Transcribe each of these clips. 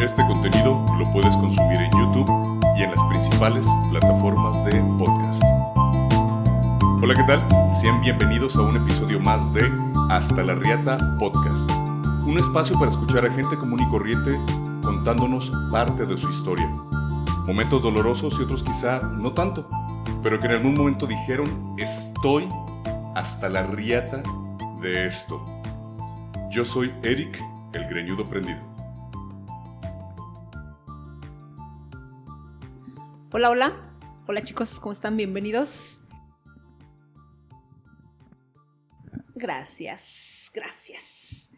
Este contenido lo puedes consumir en YouTube y en las principales plataformas de podcast. Hola, ¿qué tal? Sean bienvenidos a un episodio más de Hasta la Riata Podcast. Un espacio para escuchar a gente común y corriente contándonos parte de su historia. Momentos dolorosos y otros quizá no tanto, pero que en algún momento dijeron, estoy hasta la riata de esto. Yo soy Eric, el greñudo prendido. Hola, hola. Hola chicos, ¿cómo están? Bienvenidos. Gracias, gracias.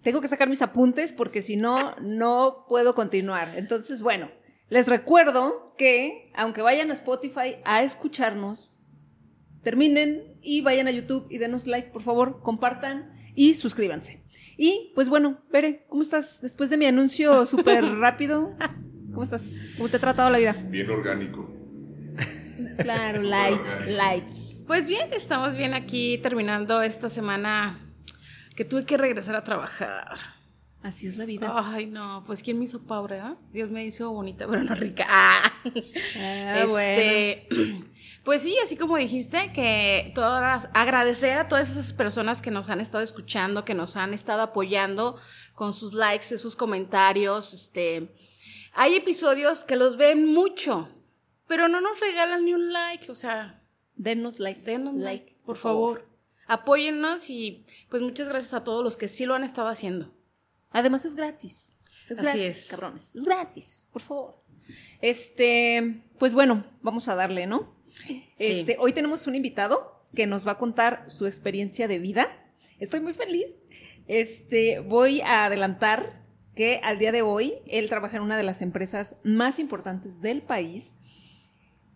Tengo que sacar mis apuntes porque si no, no puedo continuar. Entonces, bueno, les recuerdo que aunque vayan a Spotify a escucharnos, terminen y vayan a YouTube y denos like, por favor, compartan y suscríbanse. Y pues bueno, Bere, ¿cómo estás después de mi anuncio súper rápido? ¿Cómo estás? ¿Cómo te ha tratado la vida? Bien orgánico. Claro, light, light. Pues bien, estamos bien aquí terminando esta semana que tuve que regresar a trabajar. Así es la vida. Ay, no, pues ¿quién me hizo pobre, ah? Dios me hizo bonita, pero no rica. Ah, Este, Pues sí, así como dijiste, que todas, agradecer a todas esas personas que nos han estado escuchando, que nos han estado apoyando con sus likes y sus comentarios. Este, hay episodios que los ven mucho, pero no nos regalan ni un like, o sea, Denos like. denos like, por favor. Apóyennos y pues muchas gracias a todos los que sí lo han estado haciendo. Además es gratis. Es Así gratis, es. cabrones. Es gratis, por favor. Este, pues bueno, vamos a darle, ¿no? Este, hoy tenemos un invitado que nos va a contar su experiencia de vida. Estoy muy feliz. Este, voy a adelantar que al día de hoy él trabaja en una de las empresas más importantes del país,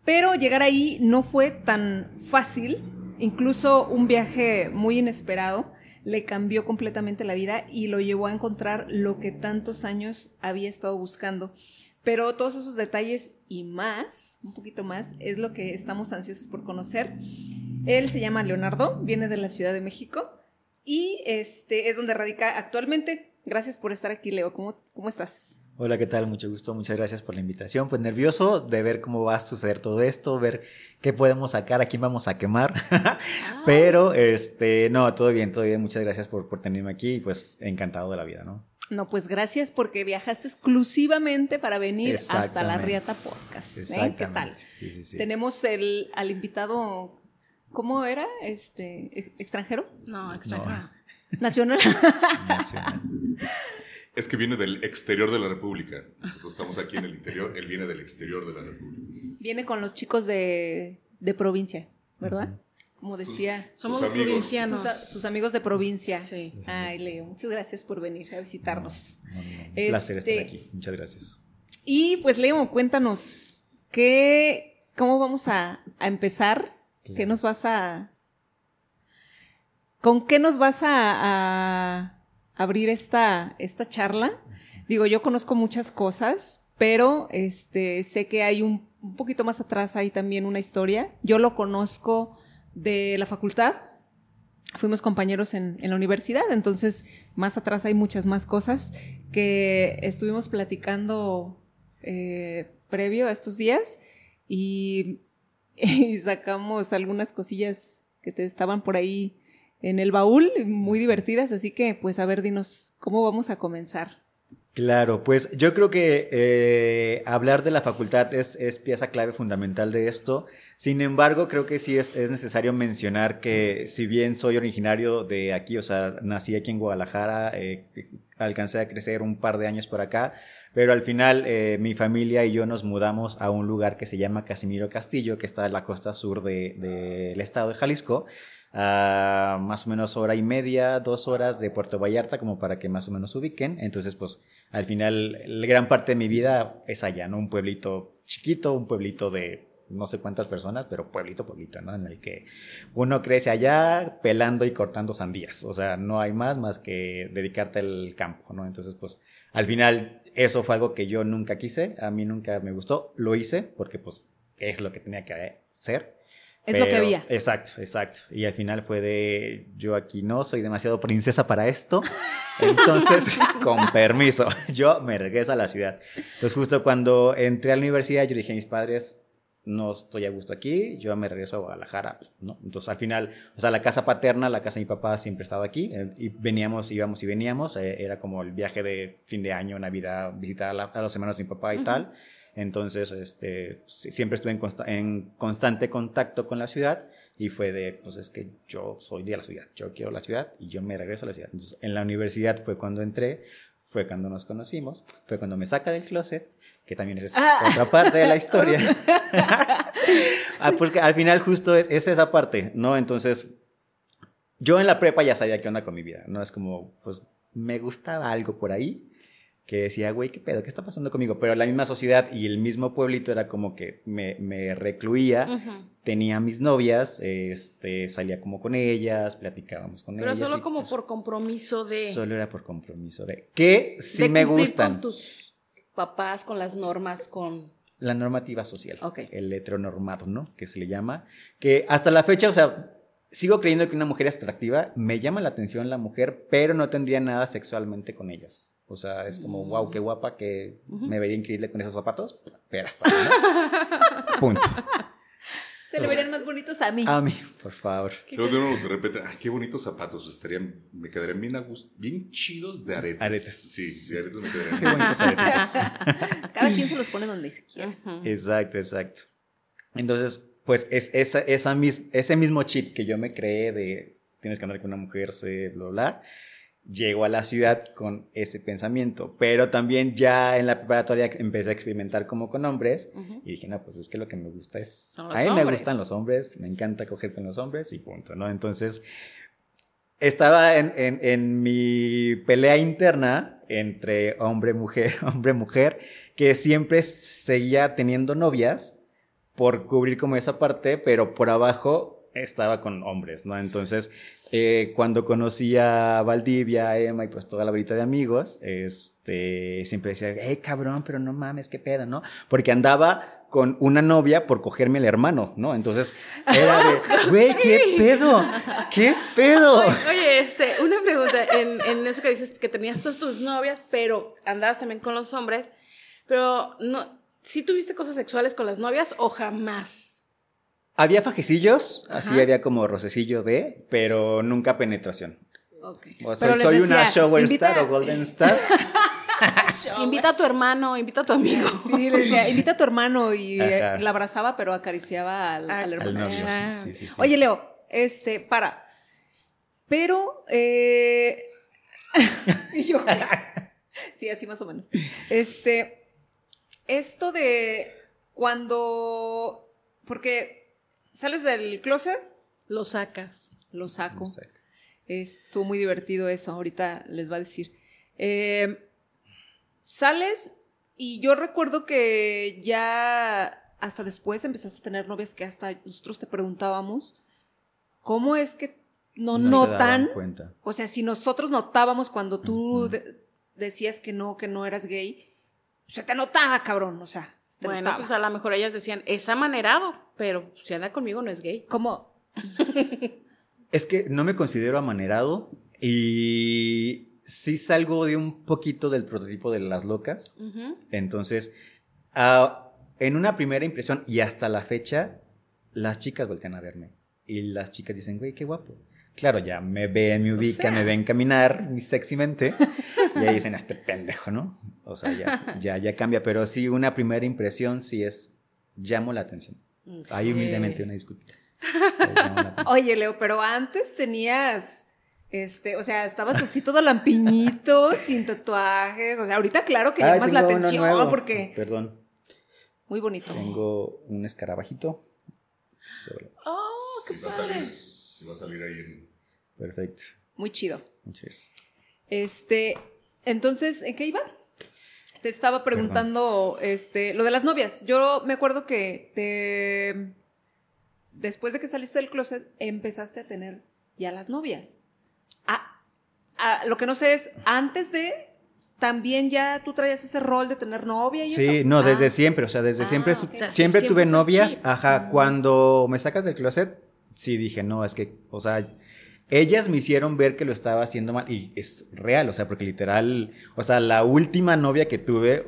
pero llegar ahí no fue tan fácil, incluso un viaje muy inesperado le cambió completamente la vida y lo llevó a encontrar lo que tantos años había estado buscando. Pero todos esos detalles y más, un poquito más, es lo que estamos ansiosos por conocer. Él se llama Leonardo, viene de la Ciudad de México y este es donde radica actualmente. Gracias por estar aquí, Leo. ¿Cómo, cómo estás? Hola, ¿qué tal? Mucho gusto, muchas gracias por la invitación. Pues nervioso de ver cómo va a suceder todo esto, ver qué podemos sacar, a quién vamos a quemar. Pero, este, no, todo bien, todo bien. Muchas gracias por, por tenerme aquí y pues encantado de la vida, ¿no? No, pues gracias porque viajaste exclusivamente para venir hasta la. Riata Podcast. ¿eh? ¿Qué tal? Sí, sí, sí. Tenemos el, al invitado, ¿cómo era? Este, ex- extranjero, No, extraño. nacional. Nacional. Es que viene del exterior de la República. Nosotros estamos aquí en el interior, él viene del exterior de la República. Viene con los chicos de, de provincia, ¿verdad? Como decía, Somos Sus amigos. provincianos. sus, amigos de provincia. Sí. Ay, Leo, muchas gracias por venir a visitarnos. No, no, no. Un placer Este- estar aquí. Muchas gracias. Y pues, Leo, cuéntanos, ¿qué, ¿cómo vamos a, a empezar? ¿Qué nos vas a... ¿Con qué nos vas a, a abrir esta, esta charla? Digo, yo conozco muchas cosas, pero este, sé que hay un, un poquito más atrás, hay también una historia. Yo lo conozco de la facultad, fuimos compañeros en, en la universidad, entonces más atrás hay muchas más cosas que estuvimos platicando eh, previo a estos días y, y sacamos algunas cosillas que te estaban por ahí en el baúl, muy divertidas, así que pues a ver, dinos, ¿cómo vamos a comenzar? Claro, pues yo creo que eh, hablar de la facultad es, es pieza clave fundamental de esto. Sin embargo, creo que sí es, es necesario mencionar que si bien soy originario de aquí, o sea, nací aquí en Guadalajara, eh, alcancé a crecer un par de años por acá, pero al final eh, mi familia y yo nos mudamos a un lugar que se llama Casimiro Castillo, que está en la costa sur de- del estado de Jalisco a más o menos hora y media, dos horas de Puerto Vallarta, como para que más o menos se ubiquen. Entonces, pues al final, gran parte de mi vida es allá, ¿no? Un pueblito chiquito, un pueblito de no sé cuántas personas, pero pueblito, pueblito, ¿no? En el que uno crece allá pelando y cortando sandías. O sea, no hay más más que dedicarte al campo, ¿no? Entonces, pues al final, eso fue algo que yo nunca quise, a mí nunca me gustó, lo hice porque pues es lo que tenía que hacer. Es lo que había. Exacto, exacto. Y al final fue de, yo aquí no, soy demasiado princesa para esto. Entonces, con permiso, yo me regreso a la ciudad. Entonces, justo cuando entré a la universidad, yo dije a mis padres, no estoy a gusto aquí, yo me regreso a Guadalajara, ¿no? Entonces al final, o sea, la casa paterna, la casa de mi papá siempre ha estado aquí, eh, y veníamos, íbamos y veníamos, eh, era como el viaje de fin de año, Navidad, visitar a, los hermanos de mi papá y tal. Entonces, este, siempre estuve en, en, constante contacto con la ciudad y fue de, pues es que yo soy de la ciudad, yo quiero la ciudad y yo me regreso a la ciudad. Entonces, en la universidad fue cuando entré, fue cuando nos conocimos, fue cuando me saca del closet que también es ah. otra parte de la historia. ah, porque al final justo es, esa parte, ¿no? Entonces, yo en la prepa ya sabía qué onda con mi vida, ¿no? Es como, pues, me gustaba algo por ahí que decía, güey, ¿qué pedo? ¿Qué está pasando conmigo? Pero la misma sociedad y el mismo pueblito era como que me, me recluía, tenía mis novias, este, salía como con ellas, platicábamos con ellas. Pero solo como pues por compromiso de... Solo era por compromiso de... Que sí me gustan papás, con las normas, con... La normativa social. El heteronormado, ¿no? Que se le llama. Que hasta la fecha, o sea, sigo creyendo que una mujer es atractiva, me llama la atención la mujer, pero no tendría nada sexualmente con ellas. O sea, es como, wow, mm. qué guapa, que me vería increíble con esos zapatos, pero hasta ¿no? Punto. Se le verían más bonitos a mí. A mí, por favor. Luego de repente, ay, qué bonitos zapatos, estarían, me quedarían bien a gusto, bien chidos de aretes. Aretes. Sí, de aretes me quedarían. Qué bonitos aretes. Cada quien se los pone donde quiera. Exacto, exacto. Entonces, pues es esa, esa ese mismo chip que yo me creé de tienes que andar con una mujer, sé, bla, bla, llego a la ciudad con ese pensamiento, pero también ya en la preparatoria empecé a experimentar como con hombres y dije, no, pues es que lo que me gusta es, a mí me gustan los hombres, me encanta coger con los hombres y punto, ¿no? Entonces, estaba en, en, mi pelea interna entre hombre-mujer, hombre-mujer, que siempre seguía teniendo novias por cubrir como esa parte, pero por abajo estaba con hombres, ¿no? Entonces, eh, cuando conocí a Valdivia, a Emma y pues toda la brita de amigos, este, siempre decía, hey cabrón, pero no mames, qué pedo, ¿no? Porque andaba con una novia por cogerme el hermano, ¿no? Entonces era de, güey, ¿qué pedo? ¿Qué pedo? Oye, este, una pregunta, en, en, eso que dices que tenías todas tus novias, pero andabas también con los hombres, pero no, ¿sí tuviste cosas sexuales con las novias o jamás? Había fajecillos, así había como rocecillo de, pero nunca penetración. Okay. O soy, soy una shower star o golden star. invita a tu hermano, invita a tu amigo. Sí, le decía, invita a tu hermano y la abrazaba, pero acariciaba al, al hermano. Ah. Sí, sí, Oye, Leo, este, para. Pero, eh... y yo, sí, así más o menos. Este, esto de cuando, porque sales del closet. Lo sacas. Lo saco. Estuvo muy divertido eso, ahorita les va a decir. Eh, sales y yo recuerdo que ya hasta después empezaste a tener novias que hasta nosotros te preguntábamos, ¿cómo es que no, notan? O sea, si nosotros notábamos cuando tú decías que no, que no eras gay, se te notaba, cabrón, o sea. Bueno, pues a lo mejor ellas decían, es amanerado pero si anda conmigo no es gay. ¿Cómo? es que no me considero amanerado y sí salgo de un poquito del prototipo de las locas. Entonces, ah, en una primera impresión y hasta la fecha, las chicas voltean a verme y las chicas dicen, güey, qué guapo. Claro, ya me ven, me ubican, me ven caminar mi sexymente y ahí dicen, este pendejo, ¿no? O sea, ya, ya, ya cambia, pero sí, una primera impresión sí es, llamo la atención. Ahí humildemente una disculpa. Oye, Leo, pero antes tenías, este, o sea, estabas así todo lampiñito, sin tatuajes. O sea, ahorita claro que llamas la atención porque. Perdón. Muy bonito. Tengo un escarabajito. Oh, qué padre. va a salir ahí. Perfecto. Muy chido. Muchas Este, entonces, ¿en qué iba? Te estaba preguntando este, lo de las novias. Yo me acuerdo que te, después de que saliste del closet empezaste a tener ya las novias. Ah, ah, lo que no sé es, antes de también ya tú traías ese rol de tener novia y Sí, eso. no, desde Ah. siempre, o sea, desde Ah, siempre, siempre siempre tuve novias, ajá, cuando me sacas del closet, sí dije, no, es que, o sea, ellas me hicieron ver que lo estaba haciendo mal, y es real, o sea, porque literal, o sea, la última novia que tuve,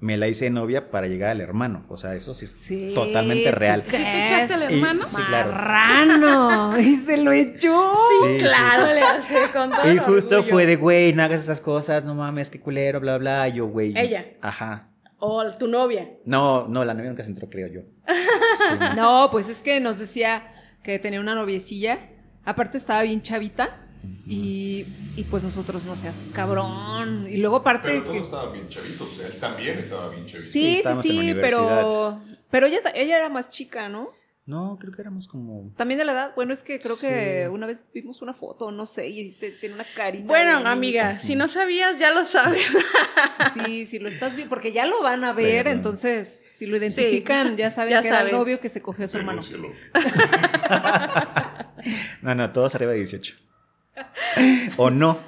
me la hice novia para llegar al hermano, o sea, eso sí es Sí, totalmente real. ¿tú ¿Sí te echaste al Y- hermano? sí, claro. Marrano. y se lo echó. Sí, sí, Claro, sí, sí. le hace con todo Y justo orgullo. fue de, güey, no hagas esas cosas, no mames, qué culero, bla, bla, y yo, güey. Ella. Ajá. O tu novia. No, no, la novia nunca se entró, creo yo. Sí. No, pues es que nos decía que tenía una noviecilla. Aparte estaba bien chavita. Y, y pues nosotros no seas cabrón. Y luego aparte Pero todos que. estaban bien chavitos, o sea, él también estaba bien chavito. Sí, sí, sí, pero. Pero ella, ella era más chica, ¿no? No, creo que éramos como. También de la edad. Bueno, es que creo que una vez vimos una foto, no sé, y te- tiene una carita. Bueno, amiga, si no sabías, ya lo sabes. Sí, si lo estás viendo, porque ya lo van a ver, Pero- entonces, si lo identifican, ya saben Ya que era el novio que se cogió a su hermano. No, no, todos arriba de 18. o no.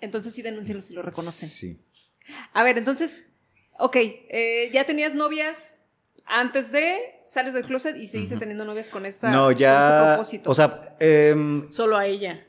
Entonces sí denúncialo si lo reconocen. Sí. A ver, entonces, ok, eh, ya tenías novias antes de, sales del closet y seguiste teniendo novias con esta No, con este ya. propósito. O sea, em, Solo a ella.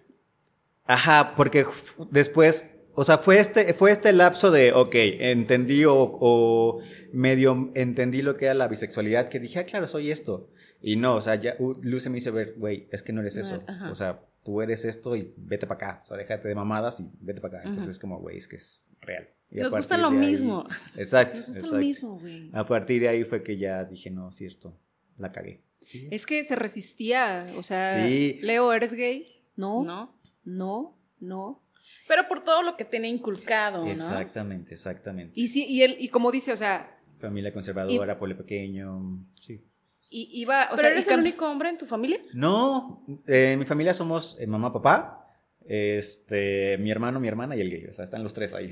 ajá, porque después. O sea, fue este, fue este lapso de, ok, entendí o, o medio entendí lo que era la bisexualidad, que dije, ah, claro, soy esto. Y no, o sea, ya uh, Luce me hizo ver, güey, es que no eres No, eso. ajá. O sea, tú eres esto y vete para acá. O sea, déjate de mamadas y vete para acá. Entonces es como, güey, es que es real. Y a Nos gusta partir lo de ahí- mismo. Exacto. Nos gusta exacto. lo mismo, güey. A partir de ahí fue que ya dije, no, cierto, la cagué. Es que se resistía, o sea, Sí. Leo, ¿eres gay? No, ¿No? no, no. Pero por todo lo que tenía inculcado, ¿no? Exactamente, exactamente. Y sí, y él, y como dice, o sea, Familia conservadora, pueblo pequeño, sí. Y iba, o ¿Pero sea, eres el único hombre en tu familia? No, eh, en mi familia somos eh, mamá, papá, este, mi hermano, mi hermana y el gay. O sea, están los tres ahí.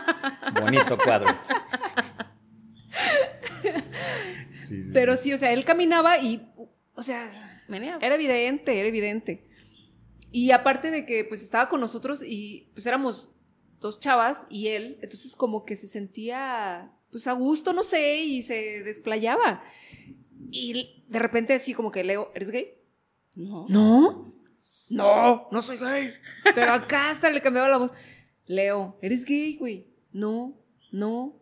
Bonito cuadro. Sí, sí, pero sí. sí, o sea, él caminaba y, o sea. Era evidente, era evidente. Y aparte de que pues estaba con nosotros y pues éramos dos chavas y él, entonces como que se sentía pues a gusto, no sé, y se desplayaba. Y de repente así como que Leo, ¿eres gay? No. No. No, no soy gay. Pero acá hasta le cambiaba la voz. Leo, ¿eres gay, güey? No, no.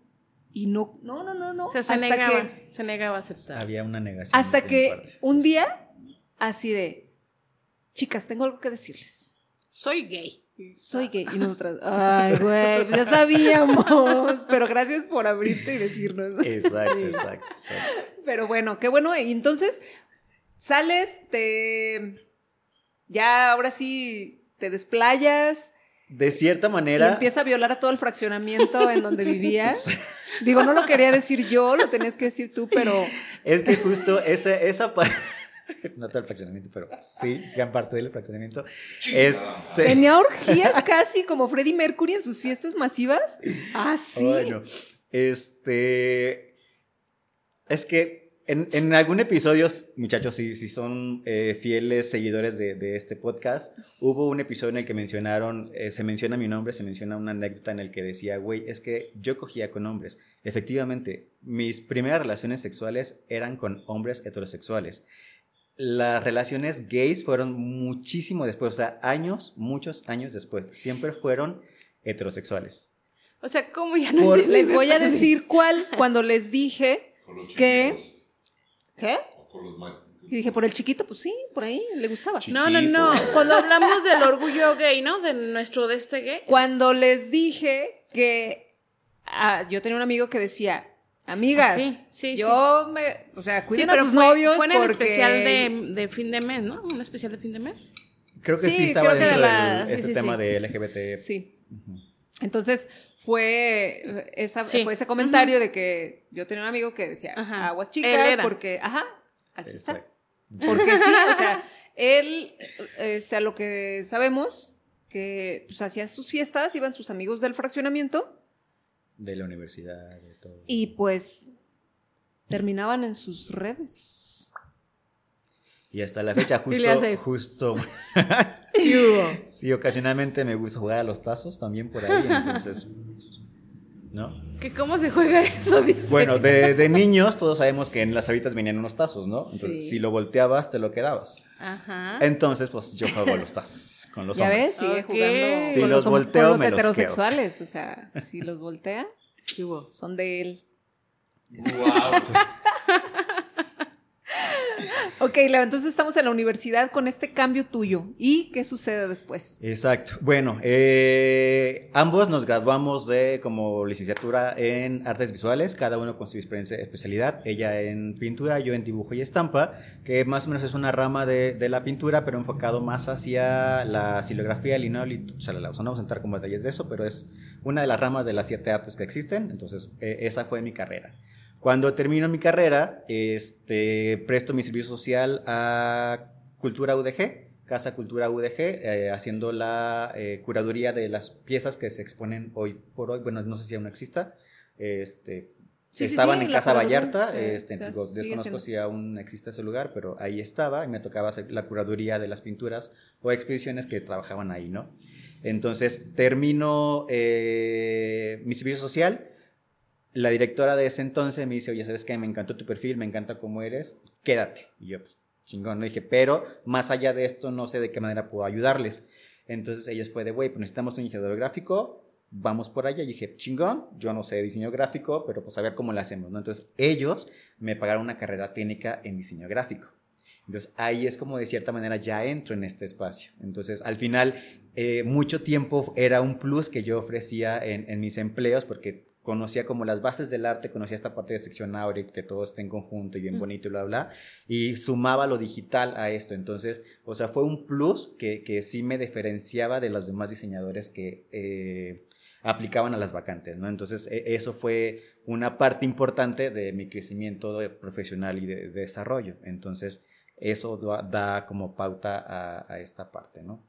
Y no, no, no, no, no. O sea, se hasta negaba, que se negaba a aceptar. Había una negación. hasta que un día, así de, chicas, tengo algo que decirles. Soy gay. Soy gay. Y nosotras, ay, güey, pues ya sabíamos. Pero gracias por abrirte y decirnos. Exacto, Sí. exacto, exacto. Pero bueno, qué bueno. Y entonces, sales, te. Ya ahora sí te desplayas De cierta y manera. empieza a violar a todo el fraccionamiento en donde vivías. Digo, no lo quería decir yo, lo tenías que decir tú, pero. Es que justo esa, esa parte. No todo el fraccionamiento, pero sí, gran parte del fraccionamiento. Este. Tenía orgías casi como Freddie Mercury en sus fiestas masivas. Ah, sí. Bueno, este. Es que en, en algún episodio, muchachos, si, si son eh, fieles seguidores de, de este podcast, hubo un episodio en el que mencionaron, eh, se menciona mi nombre, se menciona una anécdota en el que decía, güey, es que yo cogía con hombres. Efectivamente, mis primeras relaciones sexuales eran con hombres heterosexuales. Las relaciones gays fueron muchísimo después, o sea, años, muchos años después. Siempre fueron heterosexuales. O sea, ¿cómo ya no Por-? Les voy a decir cuál cuando les dije Con los que. chiquitos, ¿Qué? o con los ma- Y dije, por el chiquito, pues sí, por ahí le gustaba. No, no, no. Cuando hablamos del orgullo gay, ¿no? De nuestro de este gay. Cuando les dije que ah, yo tenía un amigo que decía, amigas, Sí, sí, yo me, o sea, Sí, cuiden a sus fue, novios fue en el porque especial de, de fin de mes, ¿no? Un especial de fin de mes. Creo que sí, Sí, estaba creo que de dentro la- de sí, este sí, tema sí. de LGBT. Sí. Entonces fue esa, Sí. fue ese comentario de que yo tenía un amigo que decía, Ajá. aguas chicas, porque, ajá, aquí está. Porque sí, o sea, él, este, a lo que sabemos, que pues hacía sus fiestas, iban sus amigos del fraccionamiento De la universidad, de todo. y pues terminaban en sus redes. Y hasta la fecha, justo, justo, Sí, ocasionalmente me gusta jugar a los tazos también por ahí, entonces, ¿no? ¿Que ¿Cómo se juega eso? Dice. Bueno, de, de niños todos sabemos que en las habitas venían unos tazos, ¿no? Entonces, Sí. si lo volteabas, te lo quedabas. Ajá. Entonces, pues yo juego a los tazos con los ¿Ya hombres. ves? Sigue Ok. jugando Si con los hom- volteo, con los me los heterosexuales. O sea, si los voltea, ¿Qué hubo? son de él. Wow. Ok, Leo, entonces estamos en la universidad con este cambio tuyo. ¿Y qué sucede después? Exacto. Bueno, eh, ambos nos graduamos de como licenciatura en artes visuales, cada uno con su especialidad. Ella en pintura, yo en dibujo y estampa, que más o menos es una rama de, la pintura, pero enfocado más hacia la silografía, el linol y chalala. O sea, no vamos a entrar como detalles de eso, pero es una de las ramas de las siete artes que existen. Entonces, eh, esa fue mi carrera. Cuando termino mi carrera, este, presto mi servicio social a Cultura UDG, Casa Cultura UDG, eh, haciendo la eh, curaduría de las piezas que se exponen hoy por hoy. Bueno, no sé si aún exista. Este, Sí, sí, estaban sí, en la Casa Vallarta, sí, este, o sea, digo, desconozco si aún existe ese lugar, pero ahí estaba y me tocaba hacer la curaduría de las pinturas o exposiciones que trabajaban ahí, ¿no? Entonces termino eh, mi servicio social. La directora de ese entonces me dice, oye, ¿sabes qué? Me encantó tu perfil, me encanta cómo eres, quédate. Y yo, pues, chingón, no dije, pero más allá de esto, no sé de qué manera puedo ayudarles. Entonces ellos fue de, güey, pues necesitamos un ingeniero gráfico, vamos por allá. Y dije, chingón, yo no sé diseño gráfico, pero pues a ver cómo lo hacemos, ¿no? Entonces ellos me pagaron una carrera técnica en diseño gráfico. Entonces ahí es como de cierta manera ya entro en este espacio. Entonces al final eh, mucho tiempo era un plus que yo ofrecía en, en mis empleos porque conocía como las bases del arte, conocía esta parte de sección áurea, que todo esté en conjunto y bien bonito y bla, bla, y sumaba lo digital a esto. Entonces, o sea, fue un plus que, que sí me diferenciaba de los demás diseñadores que eh, aplicaban a las vacantes, ¿no? Entonces, e- eso fue una parte importante de mi crecimiento de- profesional y de, de desarrollo. Entonces, eso da, da como pauta a, a esta parte, ¿no?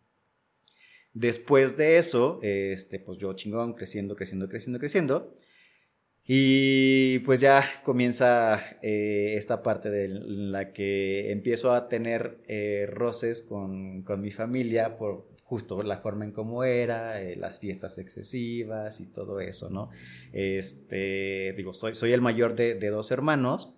Después de eso, este, pues yo chingón, creciendo, creciendo, creciendo, creciendo. Y pues ya comienza eh, esta parte de la que empiezo a tener eh, roces con, con mi familia por justo la forma en cómo era, eh, las fiestas excesivas y todo eso, ¿no? Este, digo, soy, soy el mayor de, de dos hermanos.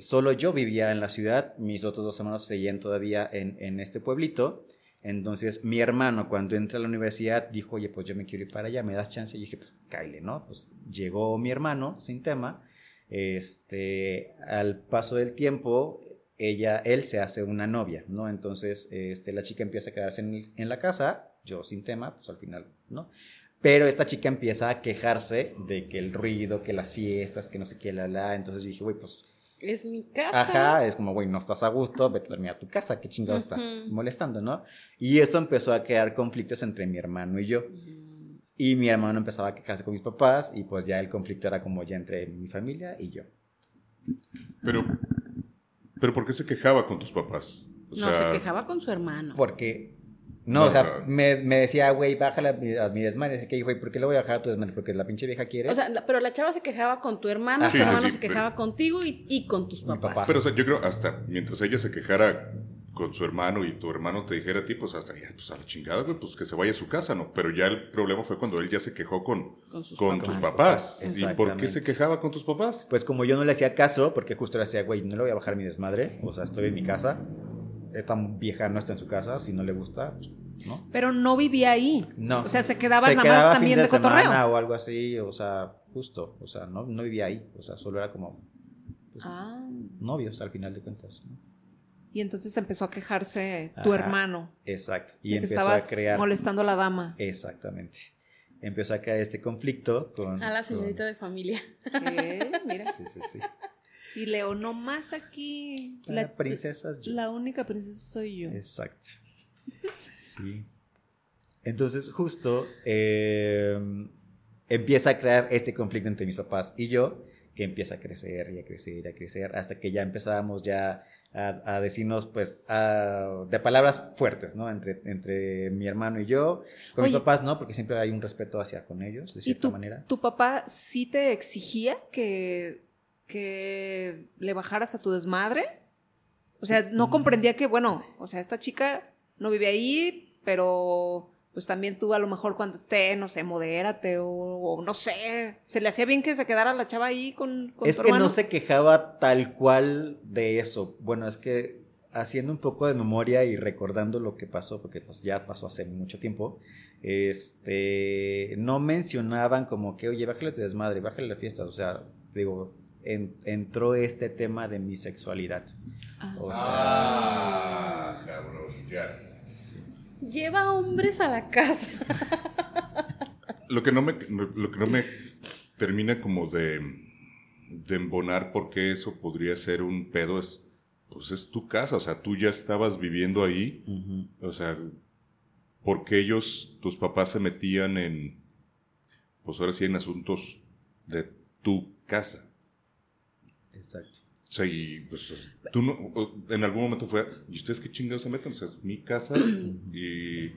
solo yo vivía en la ciudad, mis otros dos hermanos seguían todavía en, en este pueblito. Entonces, mi hermano, cuando entra a la universidad, dijo, oye, pues yo me quiero ir para allá, ¿me das chance? Y dije, pues, cáile, ¿no? Pues llegó mi hermano, sin tema. Este, al paso del tiempo, ella, él se hace una novia, ¿no? Entonces, este, la chica empieza a quedarse en la casa, yo sin tema, pues al final, ¿no? Pero esta chica empieza a quejarse de que el ruido, que las fiestas, que no sé qué, la, la. Entonces yo dije, güey, pues Es mi casa. Ajá, es como, güey, no estás a gusto, vete a dormir a tu casa, qué chingados estás molestando, ¿no? Y esto empezó a crear conflictos entre mi hermano y yo. Y mi hermano empezaba a quejarse con mis papás y pues ya el conflicto era como ya entre mi familia y yo. Pero, pero ¿por qué se quejaba con tus papás? O No, sea, se quejaba con su hermano. Porque, no, No, o sea, no. me, me decía, güey, bájala a mi, a mi desmadre. Así que, güey, ¿por qué le voy a bajar a tu desmadre? Porque la pinche vieja quiere. O sea, la- pero la chava se quejaba con tu tu Sí, sí, hermano sí, se pero- quejaba contigo y, y con tus papás. papá. Pero o sea, yo creo hasta mientras ella se quejara con su hermano y tu hermano te dijera a ti, pues hasta ya, pues a la chingada, güey, pues que se vaya a su casa, ¿no? Pero ya el problema fue cuando él ya se quejó con, Con sus con papás. tus papás. ¿Y por qué se quejaba con tus papás? Pues como yo no le hacía caso, porque justo le decía, güey, no le voy a bajar mi desmadre. O sea, estoy en mi casa. Esta vieja no está en su casa. Si no le gusta, pues, ¿no? Pero no vivía ahí. No. O sea, se quedaba Se nada quedaba más fin también de, semana cotorreo. o algo así, o sea, justo, o sea, no, no vivía ahí, o sea, solo era como pues, Ah. novios al final de cuentas. ¿no? Y entonces empezó a quejarse tu Ajá. hermano. Exacto. Y de que empezó a estabas crear. molestando a la dama. Exactamente. Empezó a crear este conflicto con. A la señorita con- de familia. Eh, mira. Sí, sí, sí. Y Leo, nomás aquí. La princesa es yo. La única princesa soy yo. Exacto. Sí. Entonces, justo eh, empieza a crear este conflicto entre mis papás y yo, que empieza a crecer y a crecer y a crecer, hasta que ya empezábamos ya a, a decirnos, pues, a- de palabras fuertes, ¿no? Entre, entre mi hermano y yo. Con Oye. mis papás, ¿no? Porque siempre hay un respeto hacia con ellos, de ¿Y cierta tu, manera. tu papá sí te exigía que, que le bajaras a tu desmadre? O sea, no comprendía que, bueno, o sea, esta chica no vive ahí, pero pues también tú a lo mejor cuando esté, no sé, modérate o, no sé, se le hacía bien que se quedara la chava ahí con, con Es que no se quejaba tal cual de eso. Bueno, es que haciendo un poco de memoria y recordando lo que pasó, porque pues ya pasó hace mucho tiempo, este, no mencionaban como que, oye, bájale tu desmadre, bájale la fiesta, o sea, digo, entró este tema de mi sexualidad. Ah, o sea, ah, cabrón, ya. Lleva hombres a la casa. lo que no me, lo que no me termina como de, de embonar porque eso podría ser un pedo es pues es tu casa, o sea, tú ya estabas viviendo ahí, o sea, porque ellos, tus papás se metían en, pues ahora sí, en asuntos de tu casa. Exacto. O sea, y pues tú no, en algún momento fue, ¿y ustedes qué chingados se meten? O sea, es mi casa y...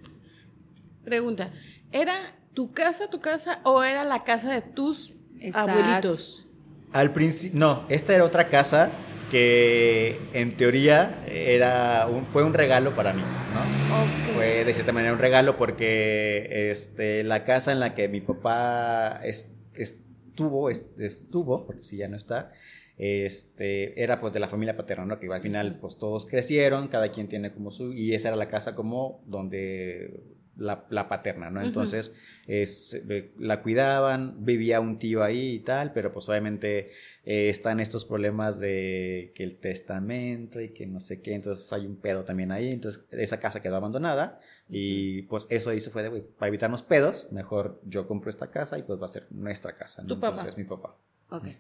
Pregunta, ¿era tu casa, tu casa o era la casa de tus abuelitos? Al principio, no, esta era otra casa que en teoría era un, fue un regalo para mí, ¿no? Fue de cierta manera un regalo porque este, la casa en la que mi papá estuvo, estuvo, porque si ya no está, este, era pues de la familia paterna, ¿no? Que al final pues todos crecieron, cada quien tiene como su, y esa era la casa como donde la, paterna, ¿no? Entonces, es, la cuidaban, vivía un tío ahí y tal, pero pues obviamente eh, están estos problemas de que el testamento y que no sé qué, entonces hay un pedo también ahí, entonces esa casa quedó abandonada y pues eso hizo fue de, para evitarnos pedos, mejor yo compro esta casa y pues va a ser nuestra casa, ¿no? Entonces, mi papá.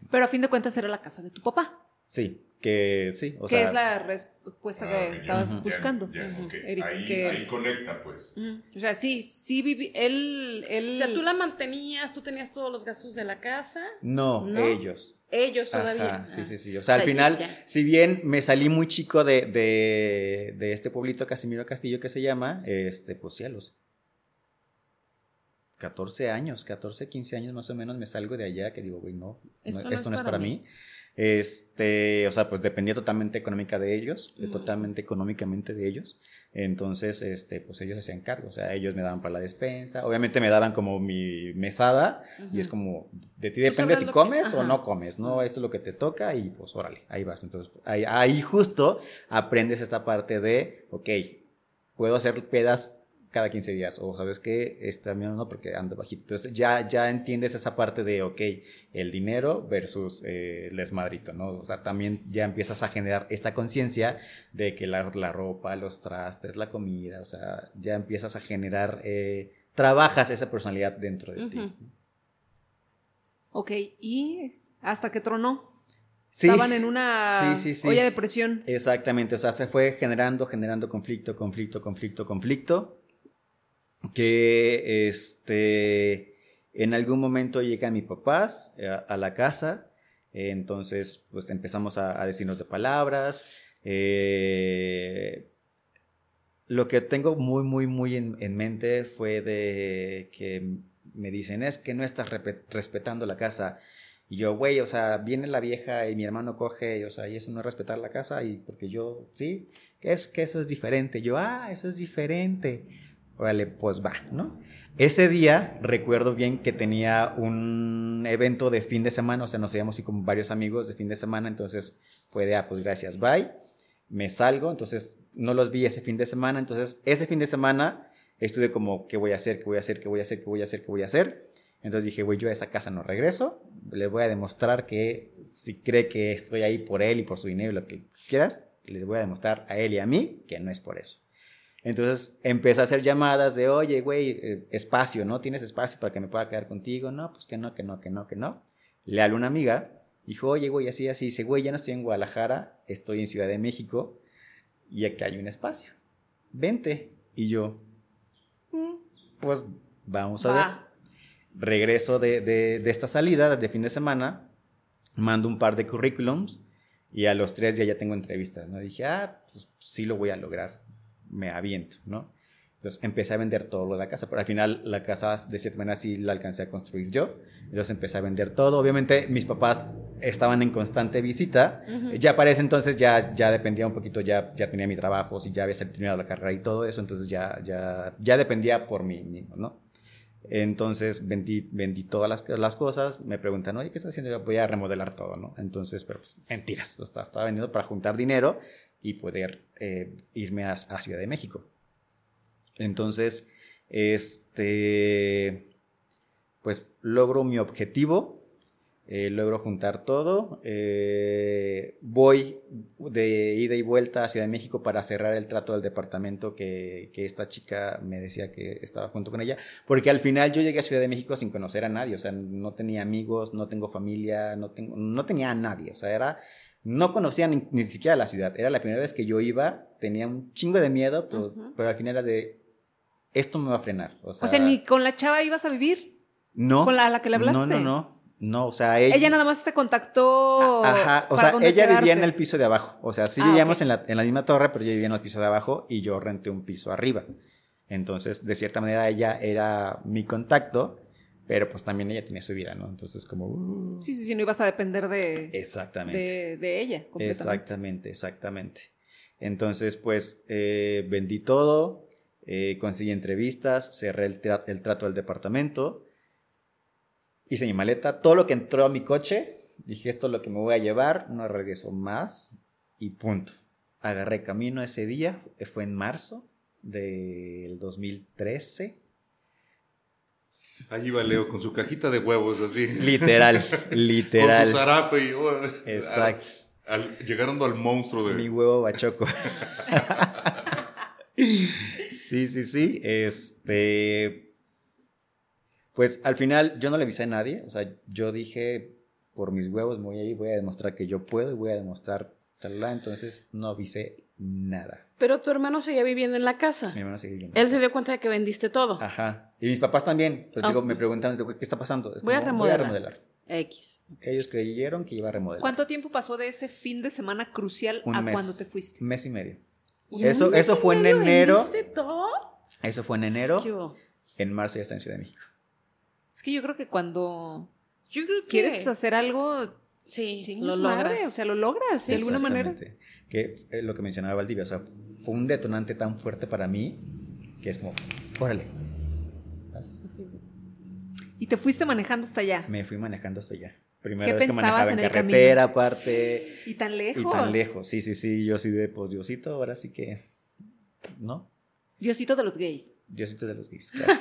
Pero a fin de cuentas era la casa de tu papá. Sí, que sí. O ¿Qué es la respuesta que ah, estabas buscando? ahí, conecta, pues. O sea, sí, sí viví. Él, él. O sea, tú la mantenías, tú tenías todos los gastos de la casa. No, ellos. Ellos todavía. sí, sí, sí. O sea, al final, si bien me salí muy chico de, de, de, este pueblito Casimiro Castillo que se llama, este, pues sí, a los 14 años, 14, 15 años más o menos me salgo de allá que digo, güey, no, esto, no, es para mí. Este, o sea, pues dependía totalmente económica de ellos, totalmente económicamente de ellos. Entonces, este, pues ellos hacían cargo, o sea, ellos me daban para la despensa, obviamente me daban como mi mesada y es como, de ti pues depende si comes o no comes, ¿no? Esto es lo que te toca y pues órale, ahí vas. Entonces, ahí, ahí justo aprendes esta parte de, ok, puedo hacer pedas cada 15 días, o sabes que menos no porque ando bajito. Entonces ya, ya entiendes esa parte de, ok, el dinero versus eh, el desmadrito, ¿no? O sea, también ya empiezas a generar esta conciencia de que la, la, ropa, los trastes, la comida, o sea, ya empiezas a generar, eh, trabajas esa personalidad dentro de ti. Ok, y hasta que tronó. Estaban en una olla de presión. Exactamente, o sea, se fue generando, generando conflicto, conflicto, conflicto, conflicto que este, en algún momento llegan mis papás eh, a, la casa, entonces pues empezamos a, decirnos de palabras. Eh, lo que tengo muy, muy, muy en, mente fue de que me dicen, es que no estás respetando la casa. Y yo, güey, o sea, viene la vieja y mi hermano coge, o sea, y eso no es respetar la casa, y porque yo, sí, que, es, que eso es diferente. Yo, ah, eso es diferente órale, pues va, ¿no? Ese día recuerdo bien que tenía un evento de fin de semana, o sea, nos íbamos así como varios amigos de fin de semana, entonces fue de, ah, pues gracias, bye, me salgo, entonces no los vi ese fin de semana, entonces ese fin de semana estuve como, ¿qué voy a hacer? ¿Qué voy a hacer? ¿Qué voy a hacer? ¿Qué voy a hacer? ¿Qué voy a hacer? Entonces dije, güey, yo a esa casa no regreso, les voy a demostrar que si cree que estoy ahí por él y por su dinero y lo que quieras, les voy a demostrar a él y a mí que no es por eso. Entonces empecé a hacer llamadas de, oye, güey, eh, espacio, ¿no? ¿Tienes espacio para que me pueda quedar contigo? No, pues que no, que no, que no, que no. Le hablé a una amiga, dijo, oye, güey, así, así. Dice, güey, ya no estoy en Guadalajara, estoy en Ciudad de México y aquí hay un espacio. Vente. Y yo, mm, pues vamos a ver. Regreso de, de, de esta salida de fin de semana, mando un par de currículums y a los tres días ya tengo entrevistas, ¿no? Dije, ah, pues sí lo voy a lograr me aviento, ¿no? Entonces empecé a vender todo lo de la casa, pero al final la casa de cierta manera sí la alcancé a construir yo. Entonces empecé a vender todo. Obviamente mis papás estaban en constante visita. Ya para ese entonces ya, ya dependía un poquito, ya, ya tenía mi trabajo, si ya había terminado la carrera y todo eso, entonces ya, ya, ya dependía por mí mismo, ¿no? Entonces vendí, vendí todas las, las, cosas. Me preguntan, oye, ¿qué estás haciendo? Yo voy a remodelar todo, ¿no? Entonces, pero pues mentiras. O sea, estaba vendiendo para juntar dinero y poder eh, irme a, a Ciudad de México. Entonces, este, pues logro mi objetivo, eh, logro juntar todo, eh, voy de ida y vuelta a Ciudad de México para cerrar el trato del departamento que, que, esta chica me decía que estaba junto con ella, porque al final yo llegué a Ciudad de México sin conocer a nadie, o sea, no tenía amigos, no tengo familia, no, tengo, no tenía a nadie, o sea, era no conocía ni, ni, siquiera la ciudad. Era la primera vez que yo iba, tenía un chingo de miedo, pero, uh -huh. pero al final era de, esto me va a frenar. O sea, o sea, ni con la chava ibas a vivir. No. Con la, la que le hablaste. No, no, no. No, o sea, ella, ella nada más te contactó. Ajá, o sea, ella quedarte. vivía en el piso de abajo. O sea, sí ah, vivíamos okay. en, la, en la misma torre, pero ella vivía en el piso de abajo y yo renté un piso arriba. Entonces, de cierta manera, ella era mi contacto, pero pues también ella tenía su vida, ¿no? Entonces, como. Uh... Sí, sí, sí, no ibas a depender de. Exactamente. De, de ella. Exactamente, exactamente. Entonces, pues, eh, vendí todo, eh, conseguí entrevistas, cerré el, tra el, trato del departamento, hice mi maleta, todo lo que entró a mi coche, dije esto es lo que me voy a llevar, no regreso más y punto. Agarré camino ese día, fue en marzo del 2013. Allí va Leo con su cajita de huevos así. Literal, literal. Con su zarape y... Oh, Exacto. Al, al, llegando al monstruo de... Mi huevo bachoco. Sí, sí, sí. Este. Pues al final yo no le avisé a nadie. O sea, yo dije, por mis huevos voy ahí, voy a demostrar que yo puedo y voy a demostrar talala. Entonces no avisé nada. Pero tu hermano seguía viviendo en la casa. Mi hermano seguía viviendo. Él se dio cuenta de que vendiste todo. Ajá. Y mis papás también. Pues oh. digo, me preguntaban, ¿qué está pasando? Es voy, como, a remodelar. voy a remodelar. X. Ellos creyeron que iba a remodelar. ¿Cuánto tiempo pasó de ese fin de semana crucial Un a mes, cuando te fuiste? Un mes y medio. Eso, eso fue en enero. todo? Eso fue en enero. En marzo ya está en Ciudad de México. Es que yo creo que cuando yo creo que... quieres hacer algo, sí, lo logras. Madre, o sea, lo logras sí, de alguna manera. Que es lo que mencionaba Valdivia, o sea, fue un detonante tan fuerte para mí que es como, órale. Y te fuiste manejando hasta allá. Me fui manejando hasta allá. Primera vez que manejaba en, en carretera, camino? aparte. Y tan lejos. Y tan lejos, sí, sí, sí. Yo sí de, pues, Diosito, ahora sí que. ¿No? Diosito de los gays. Diosito de los gays, claro.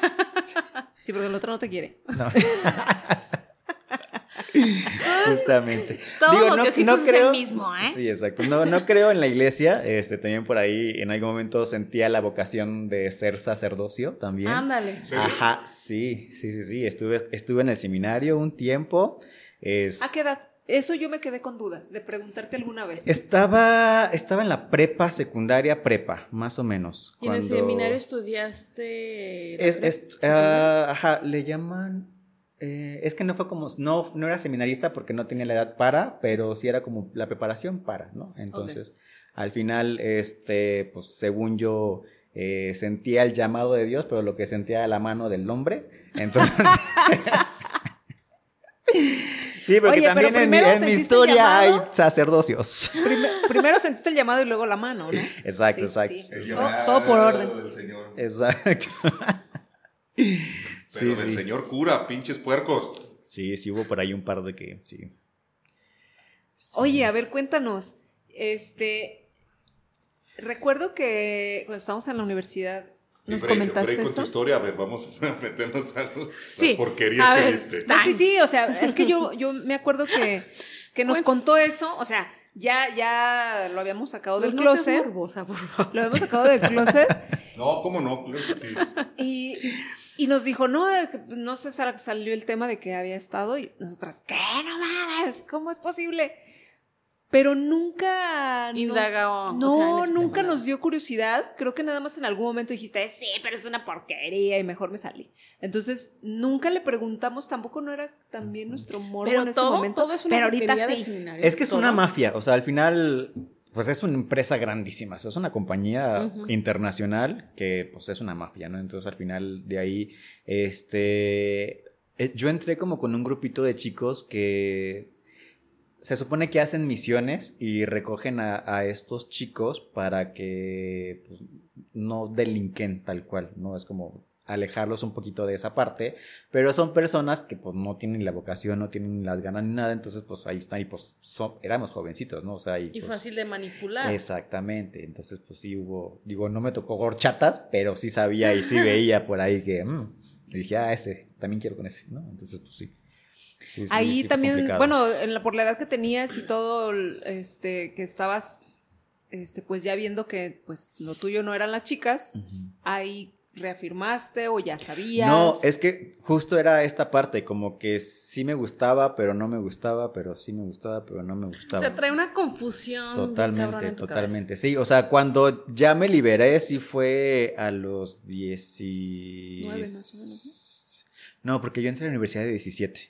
sí, porque el otro no te quiere. No. Justamente. Todos Digo, no, no creo. el mismo, ¿eh? Sí, exacto. No, no creo en la iglesia. Este, también por ahí en algún momento sentía la vocación de ser sacerdocio también. Ándale. Ajá, sí, sí, sí, sí. Estuve, estuve en el seminario un tiempo. Es... ¿A qué edad? Eso yo me quedé con duda de preguntarte alguna vez. Estaba, estaba en la prepa, secundaria, prepa, más o menos. ¿Y cuando... en el seminario estudiaste? Es, es, uh, ajá, le llaman. Eh, es que no fue como. No, no era seminarista porque no tenía la edad para, pero sí era como la preparación para, ¿no? Entonces, okay. al final, este, pues según yo. Eh, sentía el llamado de Dios, pero lo que sentía era la mano del hombre. Entonces. Sí, porque Oye, también en mi, en mi, historia hay sacerdocios. Primero, primero, sentiste el llamado y luego la mano, ¿no? Exacto, sí, exacto. Sí. Sí. Todo, todo, por orden. Exacto. Pero sí, del señor cura, pinches puercos. Sí, sí hubo por ahí un par de que, sí. Oye, a ver, cuéntanos. Este, recuerdo que cuando estábamos en la universidad, ¿Nos break, comentaste break eso? con tu historia, a ver, vamos a meternos a sí. las porquerías ver, que viste. No, sí, sí, o sea, es que yo, yo me acuerdo que, que nos bueno. contó eso, o sea, ya, ya lo habíamos sacado del no closet. Morbosa, por favor. Lo habíamos sacado del closet. No, ¿cómo no? Claro que sí. Y, y nos dijo, no, no sé, salió el tema de que había estado y nosotras, ¿qué? No mames, ¿cómo es posible? pero nunca Indagó, nos, no, o sea, nunca nos dio curiosidad. Creo que nada más en algún momento dijiste, sí, pero es una porquería y mejor me salí. Entonces, nunca le preguntamos, tampoco no era también nuestro morbo pero en ese momento. Todo es una pero ahorita sí. Es que es todo. una mafia, o sea, al final pues es una empresa grandísima, es una compañía internacional que pues es una mafia, ¿no? Entonces al final de ahí, este, eh, yo entré como con un grupito de chicos que se supone que hacen misiones y recogen a, estos chicos para que pues, no delinquen tal cual, ¿no? Es como alejarlos un poquito de esa parte, pero son personas que pues no tienen la vocación, no tienen las ganas ni nada, entonces pues ahí están y pues éramos jovencitos, ¿no? O sea, y, pues, fácil de manipular. Exactamente, entonces pues sí hubo, digo, no me tocó gorchatas, pero sí sabía y sí veía por ahí que, mm", dije, ah, ese, también quiero con ese, ¿no? Entonces pues sí. ahí también, bueno, por la edad que tenías y todo, este, que estabas, este, pues ya viendo que, pues, lo tuyo no eran las chicas, ahí reafirmaste o ya sabías? No, es que justo era esta parte, como que sí me gustaba, pero no me gustaba, pero sí me gustaba, pero no me gustaba. Se trae una confusión. Totalmente, totalmente. Sí, o sea, cuando ya me liberé, sí fue a los 19 más o menos. ¿no? porque yo entré a la universidad de 17.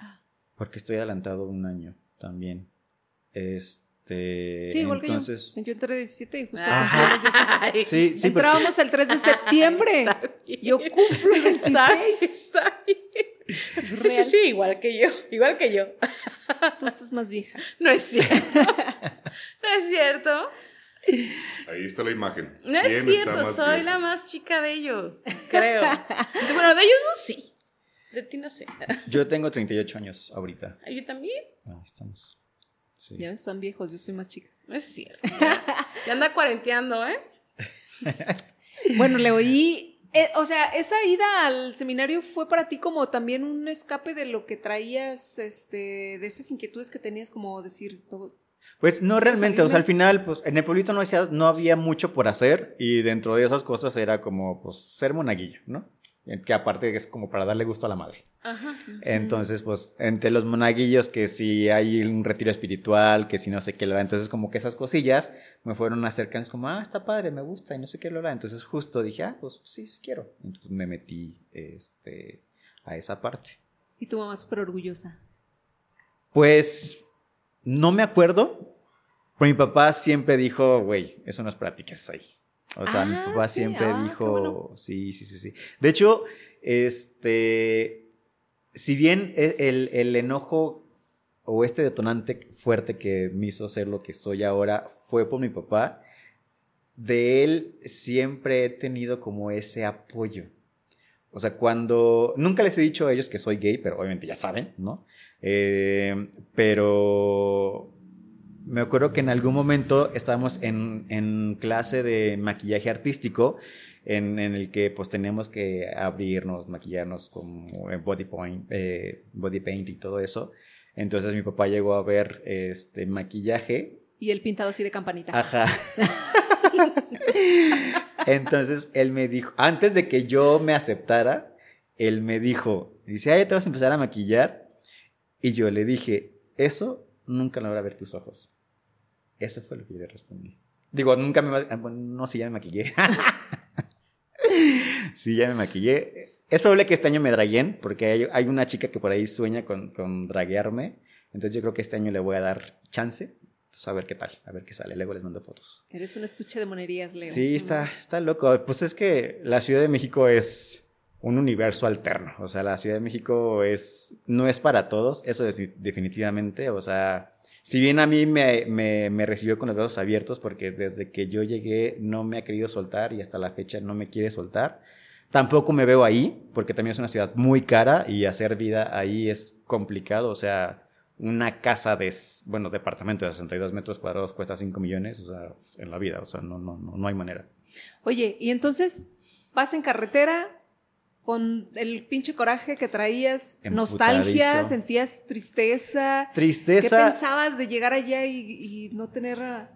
Ah. Porque estoy adelantado un año también. Este este, sí, igual entonces... que yo. Yo entré 17 y justo ah, Sí, sí, Entrábamos el 3 de septiembre. Yo cumplo el 16. Está bien. Sí, sí, sí, igual que yo, igual que yo. Tú estás más vieja. No es cierto. No es cierto. Ahí está la imagen. No es cierto, soy la más chica de ellos, creo. Bueno, de ellos no sí. De ti no sé. Yo tengo 38 años ahorita. ¿Yo también? Ahí estamos. Ya son viejos, yo soy más chica. No es cierto. Ya, anda cuarenteando, ¿eh? bueno, le oí. Eh, o sea, esa ida al seminario fue para ti como también un escape de lo que traías, este, de esas inquietudes que tenías, como decir. Pues no realmente, o sea, al final, pues en el pueblito no, no había mucho por hacer y dentro de esas cosas era como, pues, ser monaguillo, ¿no? Que aparte es como para darle gusto a la madre. Ajá. Entonces, pues, entre los monaguillos, que si hay un retiro espiritual, que si no sé qué lo entonces como que esas cosillas me fueron acercando, como, ah, está padre, me gusta, y no sé qué lo hará. Entonces, justo dije, ah, pues sí, sí quiero. Entonces me metí este, a esa parte. ¿Y tu mamá súper orgullosa? Pues, no me acuerdo, pero mi papá siempre dijo, güey, eso no es prácticas ahí. O sea, mi ah, papá siempre ah, dijo, sí, sí, sí, sí. De hecho, este, si bien e, el, el, enojo o este detonante fuerte que me hizo ser lo que soy ahora fue por mi papá, de él siempre he tenido como ese apoyo. O sea, cuando... Nunca les he dicho a ellos que soy gay, pero obviamente ya saben, ¿no? Eh, pero me acuerdo que en algún momento estábamos en, en clase de maquillaje artístico en, en, el que pues teníamos que abrirnos, maquillarnos como body, point, eh, body paint y todo eso. Entonces mi papá llegó a ver este maquillaje. Y el pintado así de campanita. Ajá. Entonces él me dijo, antes de que yo me aceptara, él me dijo, dice, ay, te vas a empezar a maquillar. Y yo le dije, eso nunca lo a ver tus ojos. Eso fue lo que yo le respondí. Digo, nunca me... Bueno, no, sí, ya me maquillé. sí, ya me maquillé. Es probable que este año me draguen, porque hay, una chica que por ahí sueña con, con draguearme. Entonces yo creo que este año le voy a dar chance. Entonces a ver qué tal, a ver qué sale. Luego les mando fotos. Eres un estuche de monerías, Leo. Sí, está, está loco. Pues es que la Ciudad de México es un universo alterno. O sea, la Ciudad de México es, no es para todos, eso es definitivamente. O sea, si bien a mí me, me, recibió con los brazos abiertos porque desde que yo llegué no me ha querido soltar y hasta la fecha no me quiere soltar. Tampoco me veo ahí porque también es una ciudad muy cara y hacer vida ahí es complicado. O sea, una casa de, bueno, departamento de 62 metros cuadrados cuesta 5 millones, o sea, en la vida, o sea, no, no, no, no hay manera. Oye, y entonces vas en carretera, con el pinche coraje que traías, nostalgia, sentías tristeza. Tristeza. ¿Qué pensabas de llegar allá y, no tener a,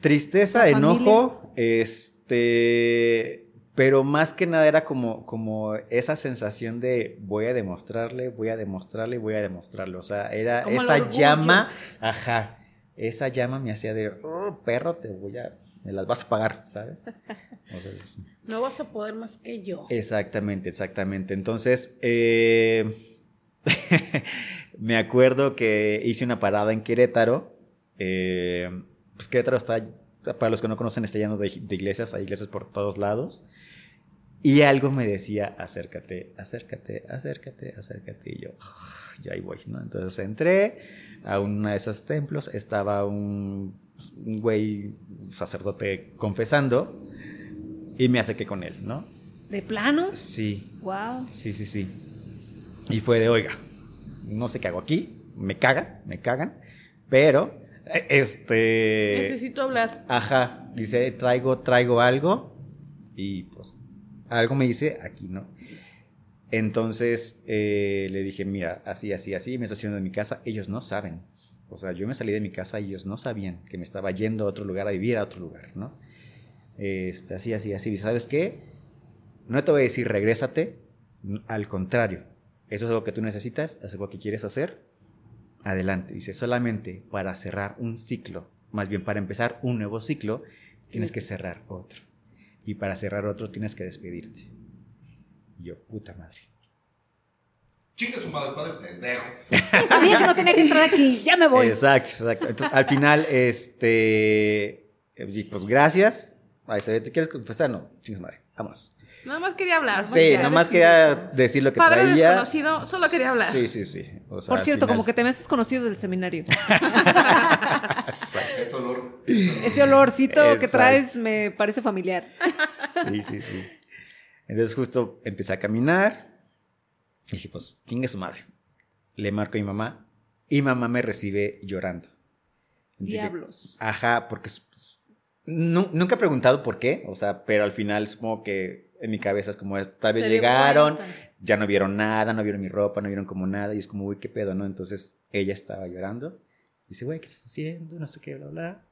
Tristeza, enojo, este, pero más que nada era como, como esa sensación de voy a demostrarle, voy a demostrarle, voy a demostrarle. O sea, era esa llama, ajá, esa llama me hacía de, oh, perro, te voy a me las vas a pagar, ¿sabes? no vas a poder más que yo. Exactamente, exactamente. Entonces, eh, me acuerdo que hice una parada en Querétaro. Eh, pues Querétaro está, para los que no conocen, está lleno de, de iglesias, hay iglesias por todos lados. Y algo me decía, acércate, acércate, acércate, acércate. Y yo, ya ahí voy, ¿no? Entonces entré a uno de esos templos, estaba un, un güey sacerdote confesando y me acerqué con él, ¿no? ¿De plano? Sí. Wow. Sí, sí, sí. Y fue de, oiga, no sé qué hago aquí, me caga, me cagan, pero, eh, este... Necesito hablar. Ajá, dice, traigo, traigo algo y pues algo me dice aquí, ¿no? Entonces eh, le dije, mira, así, así, así, me estoy haciendo de mi casa, ellos no saben. O sea, yo me salí de mi casa y ellos no sabían que me estaba yendo a otro lugar, a vivir a otro lugar, ¿no? Este, así, así, así. ¿Sabes qué? No te voy a decir regrésate, al contrario. Eso es algo que tú necesitas, es algo que quieres hacer. Adelante. Dice, solamente para cerrar un ciclo, más bien para empezar un nuevo ciclo, tienes que cerrar otro. Y para cerrar otro tienes que despedirte. Y yo, puta madre. Chinga su madre, padre pendejo. Sabía que no tenía que entrar aquí, ya me voy. Exacto, exacto. Entonces, al final, este, eh, pues gracias. Ahí se ve, ¿te quieres confesar? No, chingas madre, vamos. Nada más quería hablar. Sí, nomás decidido. quería decir lo que Padre traía. desconocido, solo quería hablar. Sí, sí, sí. O sea, Por cierto, final- como que te me haces conocido del seminario. Exacto. Ese olor. Ese olorcito que traes me parece familiar. Sí, sí, sí. Entonces justo empecé a caminar. Y dije, pues, chingue su madre. Le marco a mi mamá. Y mamá me recibe llorando. Dije, Diablos. Ajá, porque pues, nu- nunca he preguntado por qué, o sea, pero al final supongo que en mi cabeza es como, tal vez llegaron, cuenta. ya no vieron nada, no vieron mi ropa, no vieron como nada, y es como, uy, qué pedo, ¿no? Entonces ella estaba llorando, y dice, güey, ¿qué estás haciendo? No sé qué, bla, bla.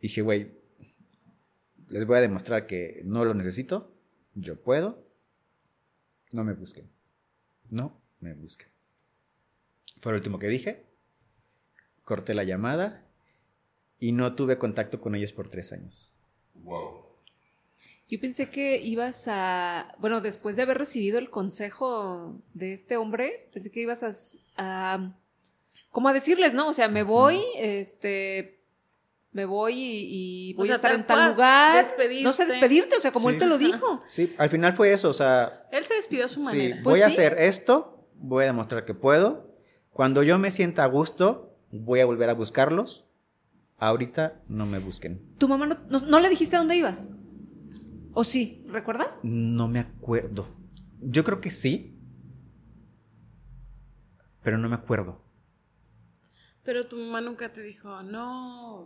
Y dije, güey, les voy a demostrar que no lo necesito, yo puedo, no me busquen, no me busquen. Fue lo último que dije, corté la llamada y no tuve contacto con ellos por tres años. Wow. Yo pensé que ibas a, bueno, después de haber recibido el consejo de este hombre, pensé que ibas a, a como a decirles, ¿no? O sea, me voy, este, me voy y, y O voy sea, a estar en tal lugar. despedirte. No sé, despedirte, o sea, como Sí. él te lo dijo. Sí, al final fue eso, o sea, Él se despidió a su sí, manera. Pues voy a sí. hacer esto, voy a demostrar que puedo. Cuando yo me sienta a gusto, voy a volver a buscarlos. Ahorita no me busquen. ¿Tu mamá no, no, no le dijiste a dónde ibas? ¿O sí? ¿Recuerdas? No me acuerdo. Yo creo que sí, pero no me acuerdo. Pero tu mamá nunca te dijo, no,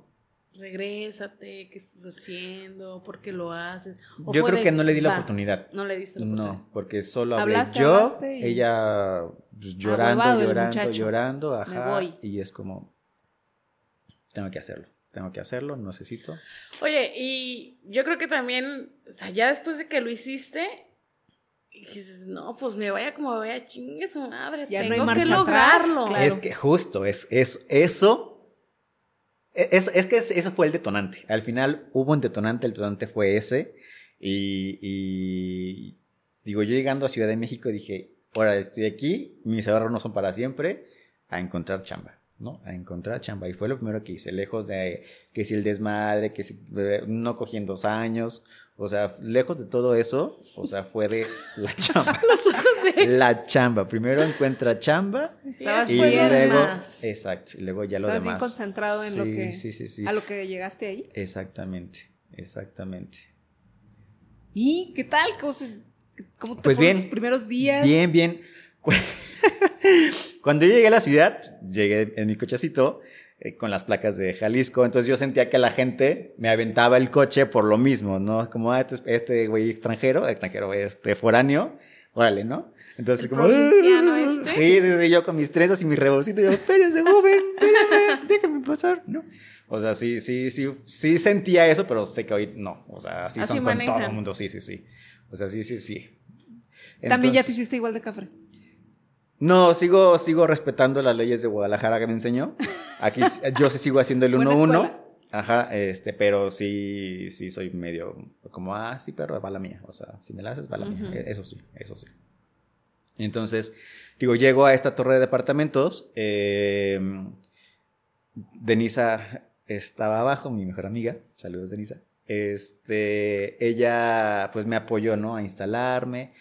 regrésate, ¿qué estás haciendo? ¿Por qué lo haces? O Yo creo de, que no le di la "Va". oportunidad. No le diste la oportunidad. No, porque solo hablé Hablaste, yo, hablaste y- ella pues, llorando, llorando, llorando, ajá. voy. Y es como, tengo que hacerlo, tengo que hacerlo, necesito. Oye, y yo creo que también, o sea, ya después de que lo hiciste, dices, no, pues me vaya como me vaya, chingue su madre, Ya no hay tengo que marcha atrás, lograrlo. claro. Es que justo, es, es eso, es, es que es- eso fue el detonante. Al final hubo un detonante, el detonante fue ese. Y, y digo, yo llegando a Ciudad de México dije, ahora estoy aquí, mis ahorros no son para siempre, a encontrar chamba, ¿no? A encontrar chamba. Y fue lo primero que hice, lejos de que si el desmadre, que si no cogí en dos años, o sea, lejos de todo eso, o sea, fue de la chamba. Los ojos de... La chamba. Primero encuentra chamba Estabas y bien, lo luego, demás. exacto, y luego ya lo estabas bien demás. concentrado en lo Sí, que, Sí, sí, sí. a lo que llegaste ahí. Exactamente, exactamente. ¿Y qué tal? ¿Cómo, se- cómo te Pues fueron bien, tus primeros días? Bien, bien. Cu- Cuando yo llegué a la ciudad, llegué en mi cochecito eh, con las placas de Jalisco, entonces yo sentía que la gente me aventaba el coche por lo mismo, ¿no? Como, ah, este, este güey extranjero, extranjero, este foráneo, órale, ¿no? Entonces, El como. "Ah". este. Sí, sí, sí, yo con mis trenzas y mi rebocito, yo, espérense, joven, espérenme, déjame pasar, ¿no? O sea, sí, sí, sí, sí sentía eso, pero sé que hoy no. O sea, así, Así son con todo manejan. el mundo, sí, sí, sí. O sea, sí, sí, sí. También ya te Entonces- hiciste igual de café. No, sigo, sigo respetando las leyes de Guadalajara que me enseñó. Aquí yo sí sigo haciendo el Buena 1-1. escuela. Ajá, este, pero sí, sí soy medio como, ah, sí, perro, va la mía. O sea, si me la haces, va la mía. Eso sí, eso sí. Entonces, digo, llego a esta torre de departamentos. eh, Denisa estaba abajo, mi mejor amiga, saludos Denisa. Este, ella pues me apoyó, ¿no? A instalarme.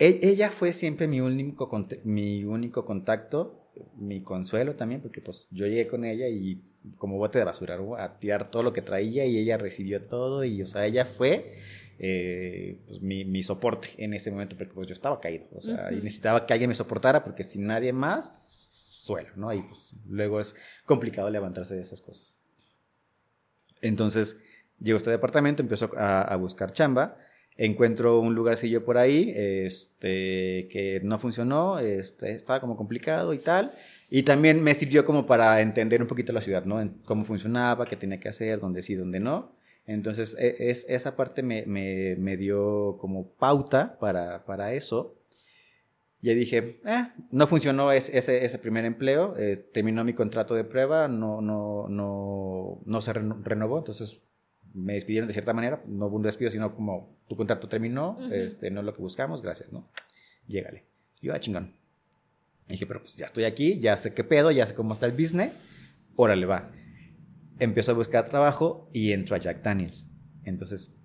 E, ella fue siempre mi único, mi único contacto mi consuelo también, porque pues yo llegué con ella y como bote de basura, a tirar todo lo que traía y ella recibió todo y, o sea, ella fue eh, pues, mi, mi, soporte en ese momento, porque pues yo estaba caído, o sea, y necesitaba que alguien me soportara, porque sin nadie más, suelo, ¿no? Y pues luego es complicado levantarse de esas cosas. Entonces, llego a este departamento, empiezo a, a buscar chamba, encuentro un lugarcillo por ahí, este, que no funcionó, este, estaba como complicado y tal. Y también me sirvió como para entender un poquito la ciudad, ¿no? cómo funcionaba, qué tenía que hacer, dónde sí, dónde no. Entonces, e, es, esa parte me, me, me, dio como pauta para, para eso. Y dije, eh, no funcionó ese, ese, primer empleo, eh, terminó mi contrato de prueba, no, no, no, no se renovó, entonces me despidieron de cierta manera, no hubo un despido, sino como tu contrato terminó, este, no es lo que buscamos, gracias, ¿no? Llégale. Yo, ah, chingón. dije, pero pues ya estoy aquí, ya sé qué pedo, ya sé cómo está el business, órale, va. Empiezo a buscar trabajo y entro a Jack Daniels. Entonces,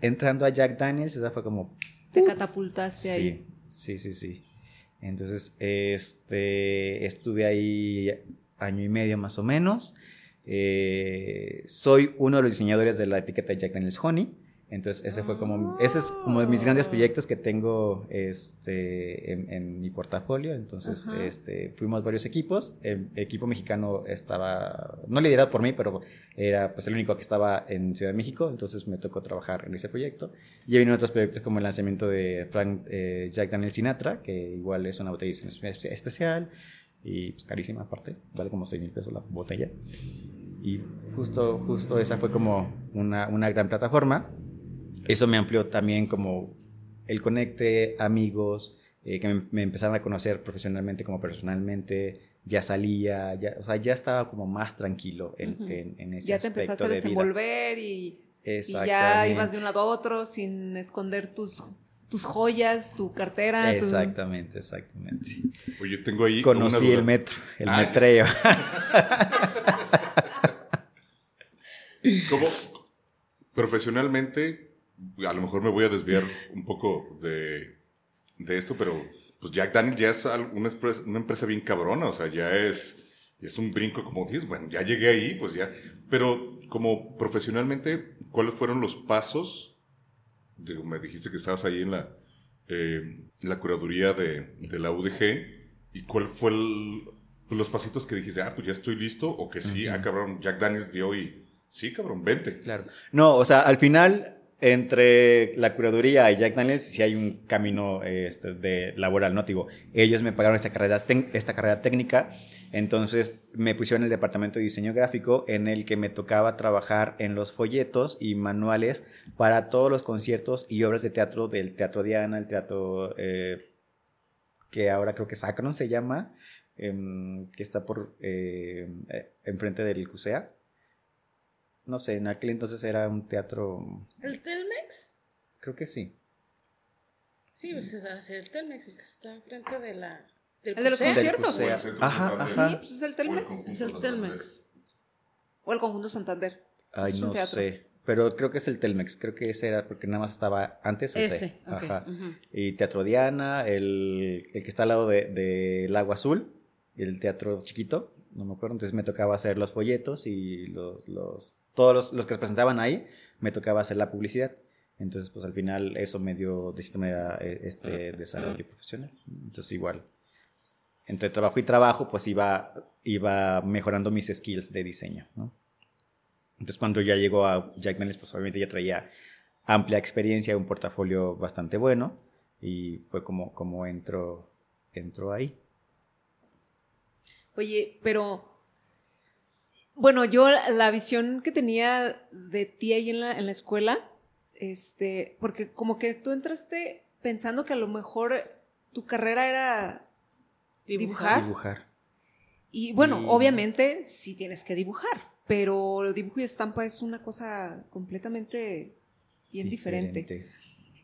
entrando a Jack Daniels, esa fue como... Te catapultaste ahí. Sí, sí, sí. Entonces, este, estuve ahí año y medio más o menos. Eh, soy uno de los diseñadores de la etiqueta Jack Daniels Honey. Entonces, ese fue como, ese es como de mis grandes ah. proyectos que tengo este, en, mi portafolio. Entonces, este, fuimos varios equipos. El equipo mexicano estaba, no liderado por mí, pero era pues el único que estaba en Ciudad de México. Entonces, me tocó trabajar en ese proyecto. Y vino otros proyectos como el lanzamiento de Frank eh, Jack Daniel Sinatra, que igual es una botella especial y pues, carísima aparte, vale como 6 mil pesos la botella. Y justo, justo esa fue como una, una gran plataforma. Eso me amplió también como el conecte, amigos, eh, que me, empezaron a conocer profesionalmente como personalmente, ya salía, ya, o sea, ya estaba como más tranquilo en, en, en ese Ya te empezaste a desenvolver y, y, ya ibas de un lado a otro sin esconder tus, tus joyas, tu cartera. Exactamente, exactamente. Oye, tengo ahí. Conocí el metro, el ah. metreo. ¿Cómo? Profesionalmente, a lo mejor me voy a desviar un poco de, esto, pero pues Jack Daniel ya es una empresa, una empresa bien cabrona, o sea, ya es, es un brinco como dices, bueno, ya llegué ahí, pues ya. Pero como profesionalmente, ¿cuáles fueron los pasos? me dijiste que estabas ahí en la, eh, la curaduría de, la UDG, ¿y cuál fue los pasitos que dijiste, ah, pues ya estoy listo, o que sí, ah, cabrón, Jack Daniels dio y Sí, cabrón, vente. Claro. No, o sea, al final, entre la curaduría y Jack Daniels, sí hay un camino este, de laboral, ¿no? Ellos me pagaron esta carrera, esta carrera técnica, entonces me pusieron en el departamento de diseño gráfico en el que me tocaba trabajar en los folletos y manuales para todos los conciertos y obras de teatro del Teatro Diana, el teatro eh, que ahora creo que Sacron se llama, em, que está por eh, eh, enfrente del CUSEA no sé, en aquel entonces era un teatro... ¿El Telmex? Creo que sí. Sí, pues es el Telmex, el que está enfrente de la... el de los conciertos. Ajá, ajá. Sí, pues es el Telmex. Es el Telmex. O el Conjunto Santander. Ay, no sé. Pero creo que es el Telmex, creo que ese era porque nada más estaba antes ese. ese Ajá. Y Teatro Diana, el, el, que está al lado del de, Lago Azul, el teatro chiquito, no me acuerdo, entonces me tocaba hacer los folletos y los, los todos los, que se presentaban ahí, me tocaba hacer la publicidad. Entonces, pues al final eso me dio eh, este desarrollo profesional. Entonces, igual, entre trabajo y trabajo, pues iba, iba mejorando mis skills de diseño. Entonces, cuando ya llegó a Jack Daniels, pues obviamente ya traía amplia experiencia, un portafolio bastante bueno, y fue como, como entró, entró ahí. Oye, pero bueno, yo la visión que tenía de ti ahí en la, en la escuela, este, porque como que tú entraste pensando que a lo mejor tu carrera era dibujar. Dibujar. Y bueno, obviamente sí tienes que dibujar, pero el dibujo y estampa es una cosa completamente bien diferente.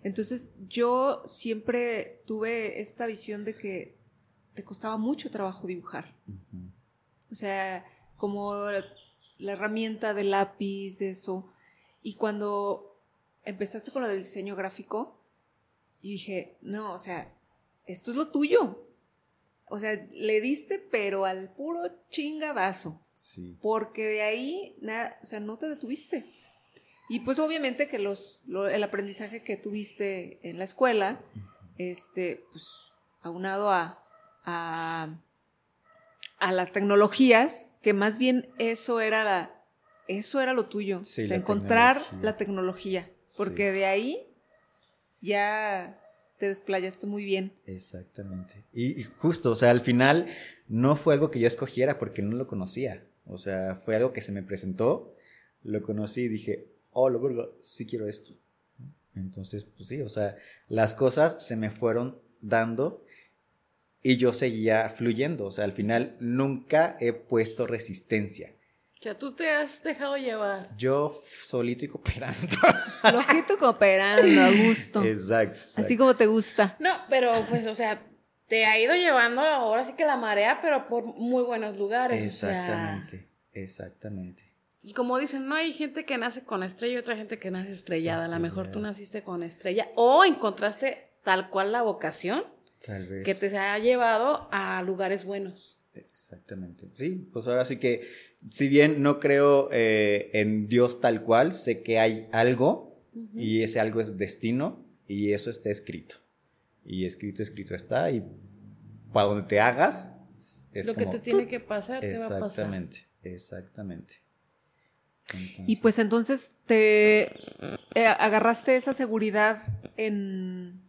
Entonces yo siempre tuve esta visión de que te costaba mucho trabajo dibujar. O sea, como la, herramienta de lápiz, eso. Y cuando empezaste con lo del diseño gráfico, y dije, no, o sea, esto es lo tuyo. O sea, le diste, pero al puro chingadazo. Sí. Porque de ahí, nada, o sea, no te detuviste. Y pues obviamente que los, el aprendizaje que tuviste en la escuela, este, pues aunado a, a, a, las tecnologías, que más bien eso era la, eso era lo tuyo. encontrar la tecnología. Porque de ahí ya te desplayaste muy bien. Exactamente. Y, justo, o sea, al final no fue algo que yo escogiera porque no lo conocía. O sea, fue algo que se me presentó, lo conocí y dije, oh, lo vergo, sí quiero esto. Entonces, pues sí, o sea, las cosas se me fueron dando y yo seguía fluyendo. O sea, al final nunca he puesto resistencia. O sea, tú te has dejado llevar. Yo solito y cooperando. Flojito cooperando, a gusto. Exacto, Así como te gusta. No, pero pues, o sea, te ha ido llevando ahora sí que la marea, pero por muy buenos lugares. Exactamente, exactamente como dicen, no hay gente que nace con estrella y otra gente que nace estrellada. A lo mejor tú naciste con estrella o encontraste tal cual la vocación que te ha llevado a lugares buenos. Exactamente. Sí, pues ahora sí que, si bien no creo eh, en Dios tal cual, sé que hay algo y ese algo es destino y eso está escrito. Y escrito, escrito está y para donde te hagas, es lo que te tiene que pasar, te va a pasar. Exactamente, exactamente. Y pues entonces te eh, agarraste esa seguridad en,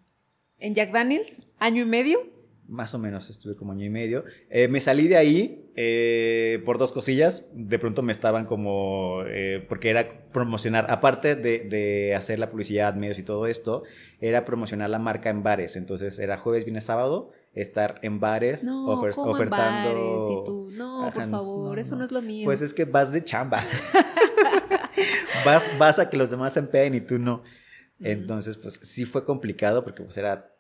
en Jack Daniels, año y medio. Más o menos, estuve como año y medio. Eh, me salí de ahí eh, por dos cosillas. De pronto me estaban como, porque era promocionar, aparte de, de, hacer la publicidad, medios y todo esto, era promocionar la marca en bares. Entonces era jueves, viernes, sábado estar en bares ofertando. No, por favor, eso no. es lo mío. Pues es que vas de chamba. vas, vas a que los demás se empeen y tú no. Entonces, pues sí fue complicado porque pues era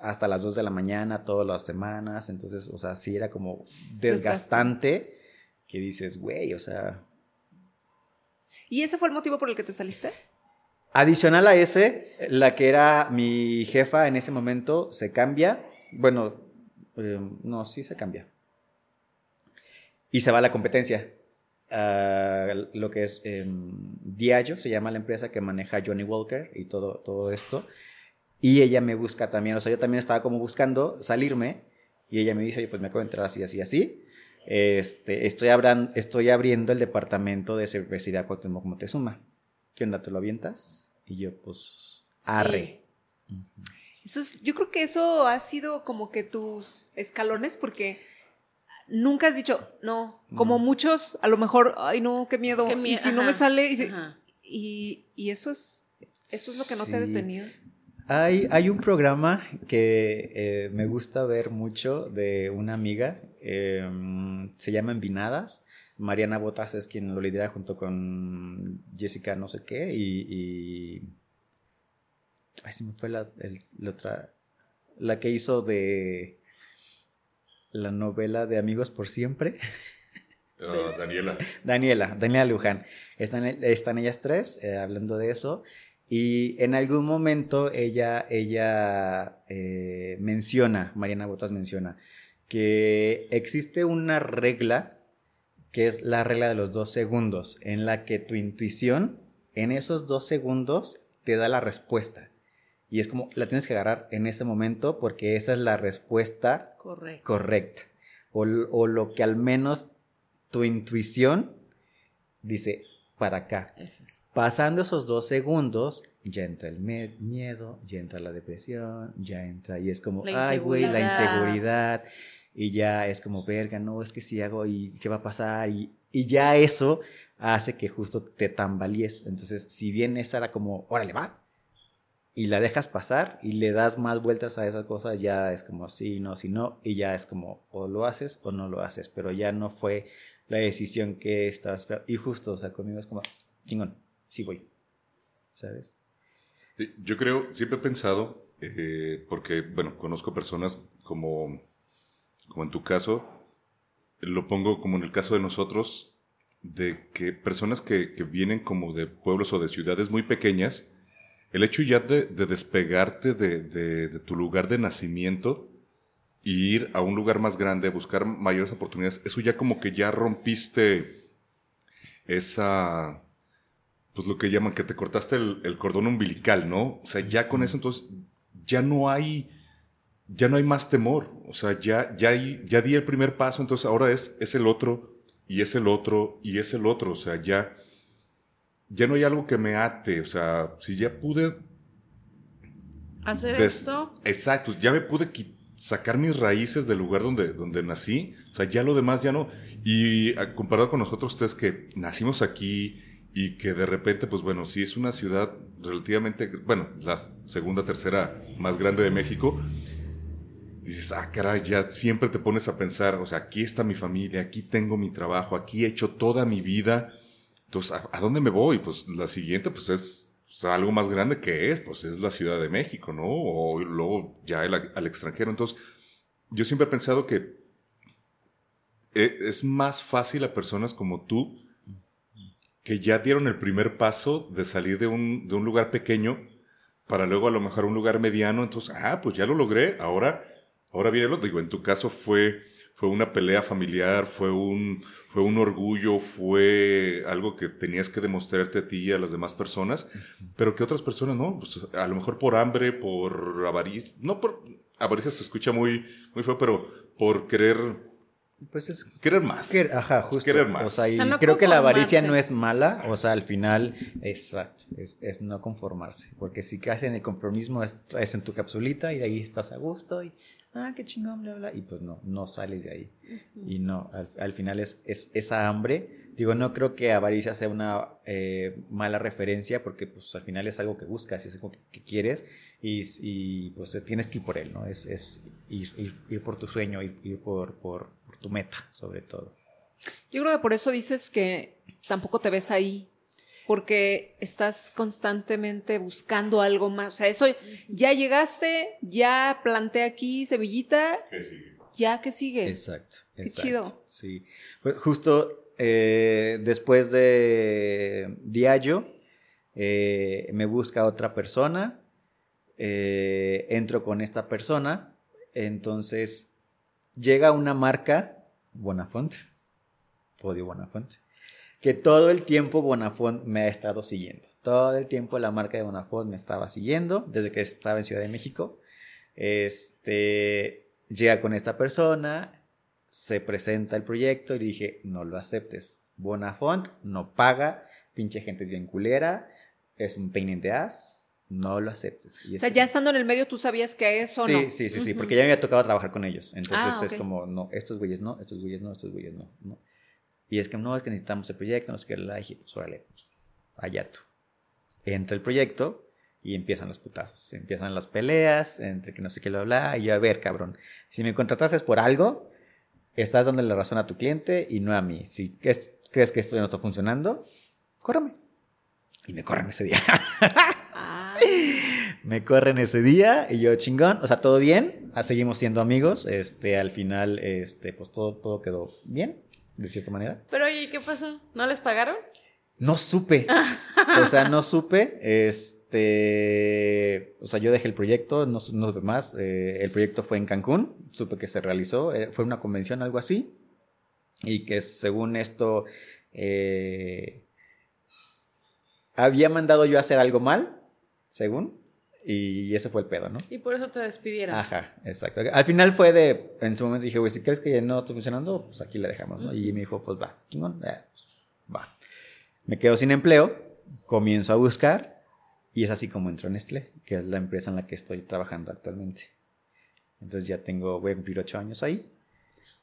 hasta las 2 de la mañana todas las semanas. Entonces, o sea, sí era como desgastante que dices, güey, o sea. ¿Y ese fue el motivo por el que te saliste? Adicional a ese, la que era mi jefa en ese momento se cambia bueno, eh, no, sí se cambia. Y se va a la competencia. lo que es eh, Diageo, se llama la empresa que maneja Johnny Walker y todo, todo esto. Y ella me busca también, o sea, yo también estaba como buscando salirme y ella me dice, oye, pues me acabo de entrar así, así, así. Este, estoy, estoy abriendo el departamento de cervecería Cuauhtémoc Moctezuma. ¿Qué onda, te lo avientas? Y yo, pues, arre yo creo que eso ha sido como que tus escalones, porque nunca has dicho, no, como muchos, a lo mejor, ay no, qué miedo, y si no me sale, y, y, eso es, eso es lo que no te ha detenido. Hay, hay un programa que eh, me gusta ver mucho de una amiga, em, se llama Envinadas. Mariana Botas es quien lo lidera junto con Jessica no sé qué y Ay, se me fue la, otra. La que hizo de. La novela de Amigos por Siempre. Ah, Daniela. Daniela, Daniela Luján. Están, están ellas tres eh, hablando de eso. Y en algún momento ella, ella eh, menciona, Mariana Botas menciona, que existe una regla que es la regla de los dos segundos, en la que tu intuición en esos dos segundos te da la respuesta. Y es como, la tienes que agarrar en ese momento porque esa es la respuesta correcta. O, lo que al menos tu intuición dice, para acá. Pasando esos dos segundos, ya entra el miedo, ya entra la depresión, ya entra, y es como, ay, güey, la inseguridad. Y ya es como, verga, no, es que si hago y qué va a pasar. Y, y ya eso hace que justo te tambalees. Entonces, si bien esa era como, órale, va, y la dejas pasar y le das más vueltas a esas cosas, ya es como sí, no, sí, no, y ya es como o lo haces o no lo haces, pero ya no fue la decisión que esperando. Y justo, o sea, conmigo es como, chingón, sí voy, ¿sabes? Yo creo, siempre he pensado, eh, porque, bueno, conozco personas como, como en tu caso, lo pongo como en el caso de nosotros, de que personas que, vienen como de pueblos o de ciudades muy pequeñas, el hecho ya de, despegarte de, tu lugar de nacimiento e ir a un lugar más grande, buscar mayores oportunidades, eso ya como que ya rompiste esa, pues lo que llaman que te cortaste el, el cordón umbilical, ¿no? O sea, ya con eso entonces ya no hay ya no hay más temor. O sea, ya, ya, ya di el primer paso, entonces ahora es, es el otro, y es el otro, y es el otro. O sea, ya, ya no hay algo que me ate. O sea, si ya pude. Hacer esto. Exacto, ya me pude sacar mis raíces del lugar donde, donde nací. O sea, ya lo demás ya no. Y ah, comparado con nosotros, ustedes que nacimos aquí y que de repente, pues bueno, sí es una ciudad relativamente, bueno, la segunda, tercera más grande de México dices, ah, caray, ya siempre te pones a pensar, o sea, aquí está mi familia, aquí tengo mi trabajo, aquí he hecho toda mi vida. Entonces, ¿a, dónde me voy? Pues la siguiente, pues es algo más grande que es, pues es la Ciudad de México, ¿no? O luego ya al extranjero. Entonces, yo siempre he pensado que e, es más fácil a personas como tú que ya dieron el primer paso de salir de un, de un lugar pequeño para luego a lo mejor un lugar mediano. Entonces, ah, pues ya lo logré, ahora Ahora bien, lo digo, en tu caso fue, fue una pelea familiar, fue un, fue un orgullo, fue algo que tenías que demostrarte a ti y a las demás personas, pero que otras personas no, pues a lo mejor por hambre, por avaricia, no por avaricia se escucha muy, muy feo, pero por querer pues es querer más. ajá, justo. Querer más. O sea, creo que la avaricia no es mala, o sea, al final, exacto, es, es no conformarse, porque si caes en el conformismo es, es, en tu capsulita y de ahí estás a gusto y ah, qué chingón, bla, bla, y pues no, no sales de ahí. Y no, al, final es, es, esa hambre. Digo, no creo que avaricia sea una eh, mala referencia porque pues al final es algo que buscas, es algo que, quieres y, y, pues tienes que ir por él, ¿no? Es, es ir, ir, por tu sueño, ir, ir por, por, por tu meta, sobre todo. Yo creo que por eso dices que tampoco te ves ahí porque estás constantemente buscando algo más. O sea, eso, ya llegaste, ya planté aquí semillita. ¿Qué sigue? Ya, ¿qué sigue? Exacto. Qué chido. Sí. Pues justo eh, después de Diallo, eh, me busca otra persona, eh, entro con esta persona, entonces llega una marca, Bonafont, Podio Bonafont, que todo el tiempo Bonafont me ha estado siguiendo. Todo el tiempo la marca de Bonafont me estaba siguiendo desde que estaba en Ciudad de México. Este llega con esta persona, se presenta el proyecto y dije, no lo aceptes. Bonafont no paga, pinche gente es bien culera, es un pain de as, no lo aceptes. o sea, ya estando en el medio, tú sabías que eso sí, no. Sí, sí, sí, porque ya me había tocado trabajar con ellos. Entonces ah, es como, no, estos güeyes no, estos güeyes no, estos güeyes no, no. Y es que no, es que necesitamos el proyecto, no sé qué, la dije, pues órale, pues, allá tú. Entra el proyecto y empiezan los putazos, empiezan las peleas entre que no sé qué lo habla, y yo, a ver, cabrón, si me contrataste por algo, estás dando la razón a tu cliente y no a mí. Si crees que esto ya no está funcionando, córrame. Y me corren ese día. Me corren ese día y yo chingón, o sea, todo bien, seguimos siendo amigos, este, al final, este, pues todo, todo quedó bien de cierta manera. Pero oye, ¿qué pasó? ¿No les pagaron? No supe. o sea, no supe. Este. O sea, yo dejé el proyecto, no, no supe más. Eh, el proyecto fue en Cancún. Supe que se realizó. Eh, fue una convención, algo así. Y que según esto. Eh, había mandado yo a hacer algo mal, según. Y ese fue el pedo, ¿no? Y por eso te despidieron. Ajá, exacto. Al final fue de, en su momento dije, güey, si crees que ya no está funcionando, pues aquí la dejamos, ¿no? Y me dijo, pues va, chingón, pues, va. Me quedo sin empleo, comienzo a buscar y es así como entro en Nestlé, que es la empresa en la que estoy trabajando actualmente. Entonces ya tengo, voy a cumplir ocho años ahí.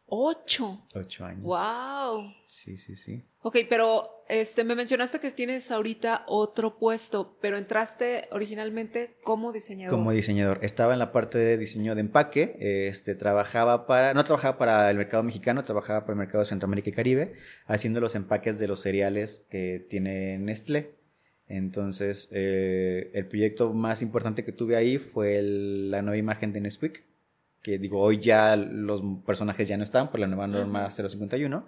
Ocho. Ocho años. Wow. Sí, sí, sí. Ok, pero este, me mencionaste que tienes ahorita otro puesto, pero entraste originalmente como diseñador. Como diseñador. Estaba en la parte de diseño de empaque. Este, trabajaba para, no trabajaba para el mercado mexicano, trabajaba para el mercado de Centroamérica y Caribe, haciendo los empaques de los cereales que tiene Nestlé. Entonces, eh, el proyecto más importante que tuve ahí fue la nueva imagen de Nesquik que digo, hoy ya los personajes ya no están por la nueva norma 051.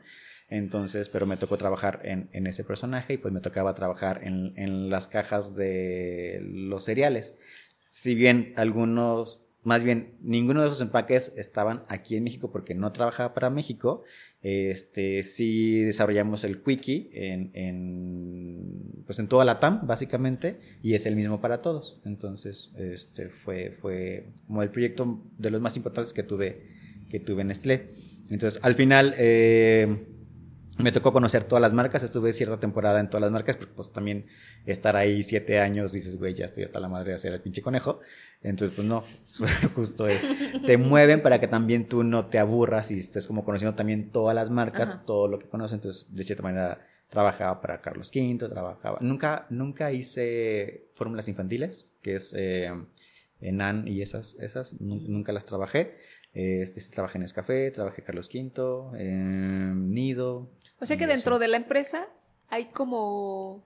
Entonces, pero me tocó trabajar en, en ese personaje y pues me tocaba trabajar en, en las cajas de los cereales. Si bien algunos más bien ninguno de esos empaques estaban aquí en México porque no trabajaba para México. Este, sí desarrollamos el Quickie en, en, pues en toda la TAM, básicamente, y es el mismo para todos. Entonces, este, fue, fue como el proyecto de los más importantes que tuve, que tuve en Nestlé. Entonces, al final, eh, me tocó conocer todas las marcas, estuve cierta temporada en todas las marcas, pero pues también estar ahí siete años, dices, güey, ya estoy hasta la madre de hacer el pinche conejo. Entonces, pues no, justo es. Te mueven para que también tú no te aburras y estés como conociendo también todas las marcas, todo lo que conoces. Entonces, de cierta manera, trabajaba para Carlos V, trabajaba. Nunca, nunca hice fórmulas infantiles, que es eh, Enan y esas, esas, nunca las trabajé. Este, trabajé en Escafé, trabajé Carlos V, en Nido. O sea que dentro de la empresa hay como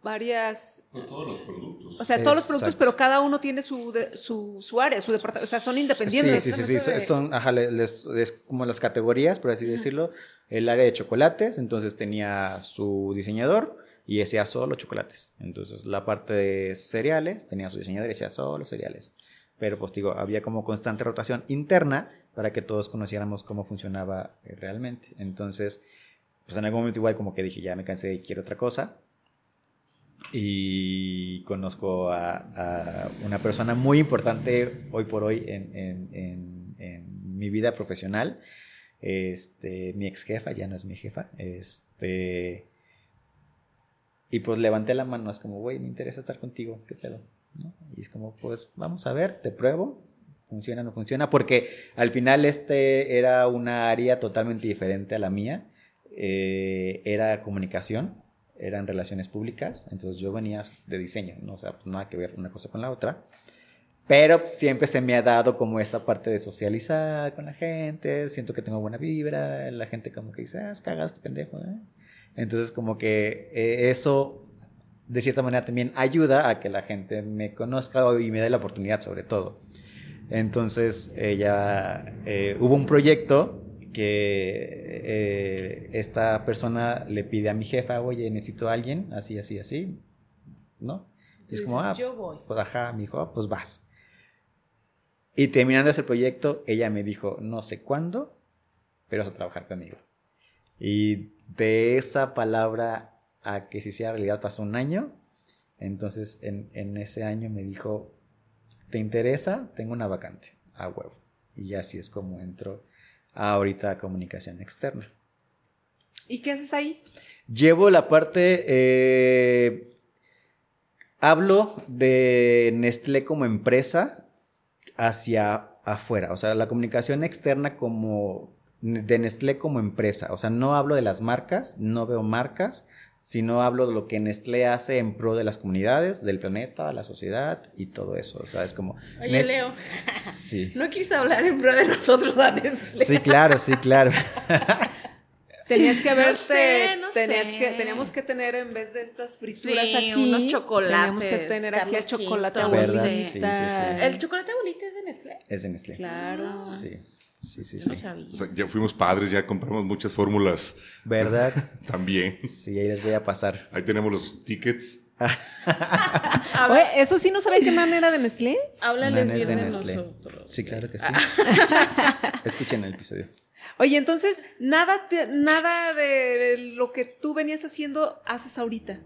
varias... Pues todos los productos. O sea, todos los productos, pero cada uno tiene su, su, su, área, su departamento. O sea, son independientes. Sí, sí, sí. sí. Son, ajá, les, es como las categorías, por así decirlo. El área de chocolates, entonces tenía su diseñador y hacía solo chocolates. Entonces, la parte de cereales tenía su diseñador y hacía solo cereales pero pues digo, había como constante rotación interna para que todos conociéramos cómo funcionaba eh, realmente. Entonces, pues en algún momento igual como que dije, ya me cansé y quiero otra cosa. Y conozco a, una persona muy importante hoy por hoy en, en, en, mi vida profesional. Este, mi ex jefa, ya no es mi jefa. Este, y pues levanté la mano, es como, güey, me interesa estar contigo, ¿qué pedo? Y es como, pues vamos a ver, te pruebo, funciona no funciona, porque al final este era una área totalmente diferente a la mía, eh, era comunicación, eran relaciones públicas, entonces yo venía de diseño, ¿no? o sea, pues nada que ver una cosa con la otra. Pero siempre se me ha dado como esta parte de socializar con la gente, siento que tengo buena vibra, la gente como que dice, ah, es cagado este pendejo. ¿eh? Entonces como que eh, eso de cierta manera también ayuda a que la gente me conozca y me dé la oportunidad sobre todo. Entonces, ella, eh, hubo un proyecto que eh, esta persona le pide a mi jefa, oye, necesito a alguien, así, así, así, ¿no? Y es como, ah, yo voy. pues ajá, mi hijo, pues vas. Y terminando ese proyecto, ella me dijo, no sé cuándo, pero vas a trabajar conmigo. Y de esa palabra a que si sea realidad pasó un año. Entonces en, ese año me dijo, ¿te interesa? Tengo una vacante, a huevo. Y así es como entro ahorita a comunicación externa. ¿Y qué haces ahí? Llevo la parte, eh, hablo de Nestlé como empresa hacia afuera, o sea, la comunicación externa como de Nestlé como empresa, o sea, no hablo de las marcas, no veo marcas, sino hablo de lo que Nestlé hace en pro de las comunidades, del planeta, la sociedad y todo eso. O sea, es como... Oye, Leo, sí. ¿no quieres hablar en pro de nosotros a Nestlé? Sí, claro, sí, claro. Tenías que haberte, no sé, tenías que, teníamos que tener en vez de estas frituras aquí, unos chocolates. Teníamos que tener aquí el chocolate abuelita. Sí, sí, sí, ¿El chocolate abuelita es de Nestlé? Es de Nestlé. Claro. Sí. Sí, sí, sí. O sea, ya fuimos padres, ya compramos muchas fórmulas. ¿Verdad? También. Sí, ahí les voy a pasar. Ahí tenemos los tickets. Oye, ¿eso sí no sabe qué manera de Nestlé? Háblales bien de, nosotros. Sí, claro que sí. Escuchen el episodio. Oye, entonces, nada, nada de lo que tú venías haciendo haces ahorita.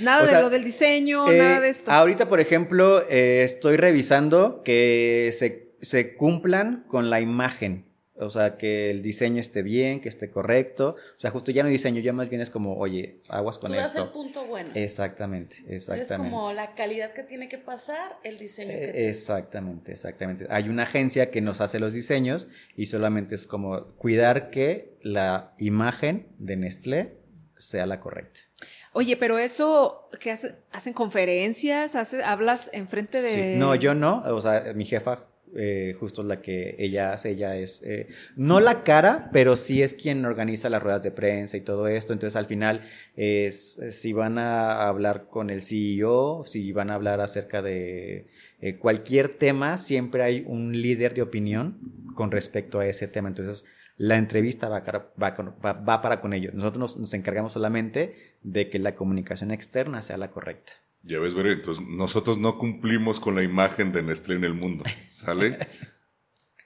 Nada de lo del diseño, eh, nada de esto. Ahorita, por ejemplo, eh, estoy revisando que se se cumplan con la imagen. O sea, que el diseño esté bien, que esté correcto. O sea, justo ya no diseño, ya más bien es como, oye, aguas con Tú esto. el punto bueno. Exactamente, exactamente. Es como la calidad que tiene que pasar, el diseño. Que exactamente, exactamente. Hay una agencia que nos hace los diseños y solamente es como cuidar que la imagen de Nestlé sea la correcta. Oye, pero eso, ¿qué hace? ¿Hacen conferencias? ¿Hace, ¿Hablas enfrente de...? No, yo no. O sea, mi jefa eh, justo la que ella hace, ella es, eh, no la cara, pero sí es quien organiza las ruedas de prensa y todo esto, entonces al final es, si van a hablar con el CEO, si van a hablar acerca de eh, cualquier tema, siempre hay un líder de opinión con respecto a ese tema, entonces La entrevista va, va, para con ellos. Nosotros nos, encargamos solamente de que la comunicación externa sea la correcta. Ya ves, ver, entonces nosotros no cumplimos con la imagen de Nestlé en el mundo, ¿sale?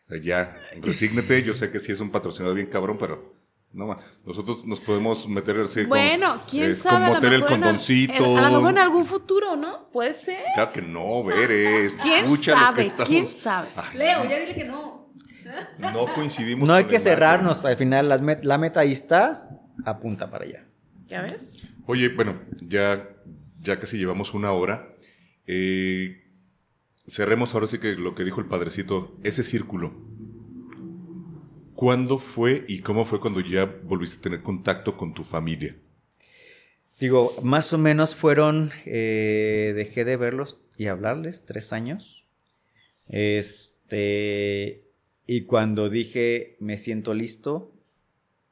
o sea, ya, resígnate, yo sé que sí es un patrocinador bien cabrón, pero no, nosotros nos podemos meter así Bueno, quién sabe. Con meter el condoncito. a lo mejor en algún futuro, ¿no? Puede ser. Claro que no, Veres. ¿Quién sabe? ¿Quién sabe? Leo, ya dile que no. No coincidimos. No hay que cerrarnos. Al final, la meta ahí está. Apunta para allá. ¿Ya ves? Oye, bueno, ya, ya casi llevamos una hora. Eh, cerremos ahora sí que lo que dijo el padrecito, ese círculo ¿Cuándo fue y cómo fue cuando ya volviste a tener contacto con tu familia? Digo, más o menos fueron, eh, dejé de verlos y hablarles tres años. Este, y cuando dije, me siento listo,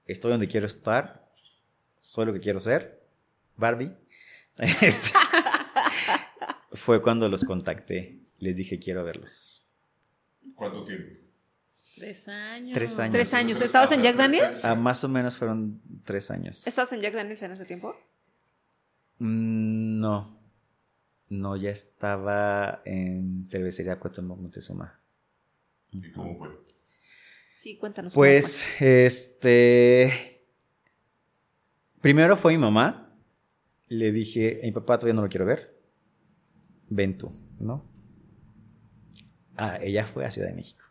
estoy donde quiero estar, soy lo que quiero ser, Barbie, fue cuando los contacté, les dije, quiero verlos. ¿Cuánto tiempo? Tres años. Tres años. Tres años. ¿Estabas en Jack Daniels? Ah, más o menos fueron tres años. ¿Estabas en Jack Daniels en ese tiempo? Mm, no. No, ya estaba en Cervecería Cuauhtémoc Montezuma. ¿Y cómo fue? Sí, cuéntanos. Pues, este... Primero fue mi mamá. Le dije, a mi papá todavía no lo quiero ver. Ven tú, ¿no? Ah, ella fue a Ciudad de México.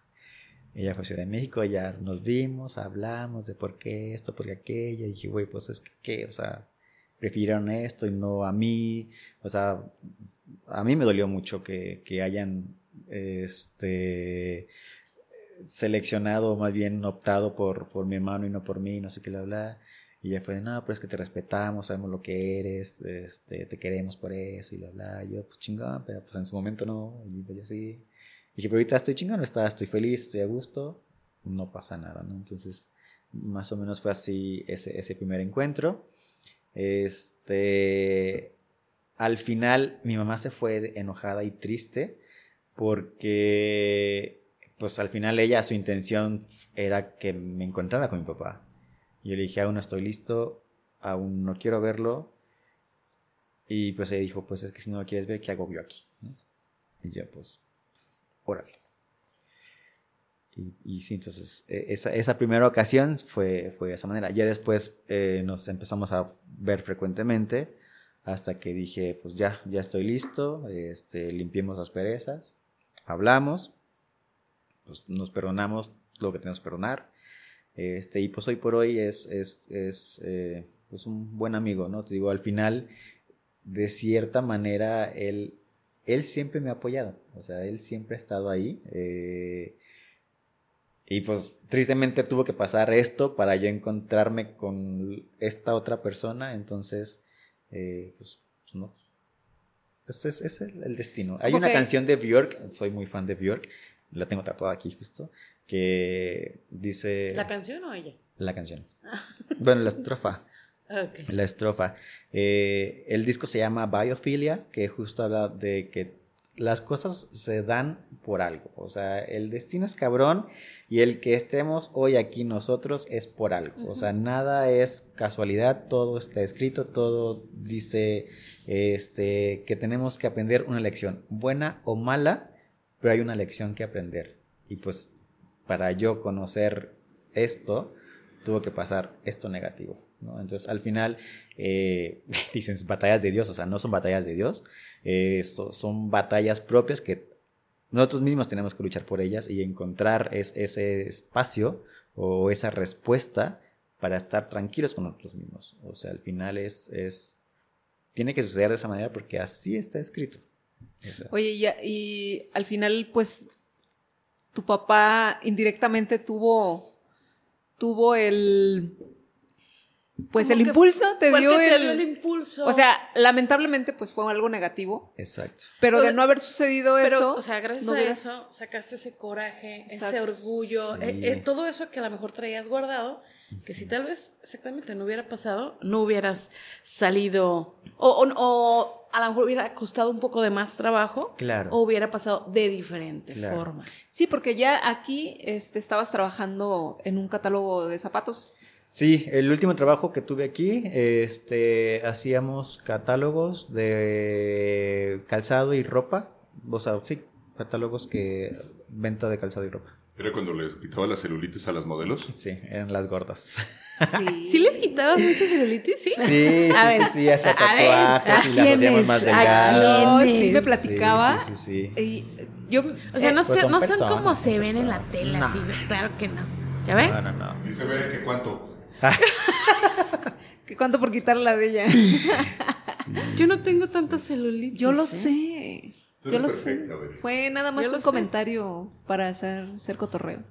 Ella fue a Ciudad de México, ya nos vimos, hablamos de por qué esto, por qué aquello. Y dije, güey, pues es que, ¿qué? O sea, prefirieron esto y no a mí. O sea, a mí me dolió mucho que, que hayan este, seleccionado, más bien optado por, por mi hermano y no por mí, no sé qué le habla. Y ella fue, no, pero es que te respetamos, sabemos lo que eres, este, te queremos por eso y bla, bla. Y yo, pues chingón, pero pues en su momento no. Y yo así. Y dije, pero ahorita estoy chingando, está, estoy feliz, estoy a gusto, no pasa nada, ¿no? Entonces, más o menos fue así ese, ese primer encuentro. Este, al final, mi mamá se fue enojada y triste porque, pues al final ella, su intención era que me encontrara con mi papá. Y yo le dije, aún no estoy listo, aún no quiero verlo. Y pues ella dijo, pues es que si no lo quieres ver, ¿qué hago yo aquí? Y yo, pues, órale. Y, sí, entonces e, esa, esa, primera ocasión fue, fue de esa manera. Ya después eh, nos empezamos a ver frecuentemente hasta que dije, pues ya, ya estoy listo, este, limpiemos las perezas, hablamos, pues nos perdonamos lo que tenemos que perdonar. Este, y pues hoy por hoy es, es, es eh, pues un buen amigo, ¿no? Te digo, al final, de cierta manera, él él siempre me ha apoyado, o sea, él siempre ha estado ahí. Eh, y pues tristemente tuvo que pasar esto para yo encontrarme con esta otra persona, entonces, eh, pues, pues, no. Ese es, el, destino. Hay una canción de Björk, soy muy fan de Björk, la tengo tatuada aquí justo, que dice... ¿La canción o ella? La canción. bueno, la estrofa. La estrofa. Eh, el disco se llama Biophilia, que justo habla de que las cosas se dan por algo. O sea, el destino es cabrón y el que estemos hoy aquí nosotros es por algo. O sea, nada es casualidad, todo está escrito, todo dice este, que tenemos que aprender una lección, buena o mala, pero hay una lección que aprender. Y pues para yo conocer esto, tuvo que pasar esto negativo. Entonces, al final, eh, dicen batallas de Dios, o sea, no son batallas de Dios, eh, son batallas propias que nosotros mismos tenemos que luchar por ellas y encontrar ese espacio o esa respuesta para estar tranquilos con nosotros mismos. O sea, al final es, es tiene que suceder de esa manera porque así está escrito. Oye, y al final, pues, tu papá indirectamente tuvo, tuvo el pues el impulso te dio que te el, dio el impulso. O sea, lamentablemente pues fue algo negativo, Exacto. pero de no haber sucedido Pero, eso, o sea, gracias no a hubieras- eso sacaste ese coraje, ese orgullo, Sí. eh, eh, todo eso que a lo mejor traías guardado, que si tal vez exactamente no hubiera pasado, no hubieras salido, o, o- o a lo mejor hubiera costado un poco de más trabajo, Claro. o hubiera pasado de diferente Claro. forma. Sí, porque ya aquí este, estabas trabajando en un catálogo de zapatos. Sí, el último trabajo que tuve aquí, este, hacíamos catálogos de calzado y ropa, o sea, sí, catálogos que venta de calzado y ropa. ¿Era cuando les quitaba las celulitis a las modelos? Sí, eran las gordas. Sí. ¿Sí les quitabas mucha celulitis? Sí. Sí, sí, A sí, ver, sí, hasta tatuajes ¿a y las hacíamos más ¿A delgadas. Sí me platicaba. Sí, sí, sí. Y yo, O sea, eh, no, Pues sé- son no son personas, como se son ven en la personas. tela, No. sí, claro que no. ¿Ya ven? No, no, no. Dice ver que cuánto. ¿Qué ¿cuánto por quitarle la de ella? Yo no tengo tanta celulitis. Yo lo ¿eh? sé. Tú Yo lo perfecta, sé. Fue nada más Yo un sé. comentario para hacer, ser cotorreo.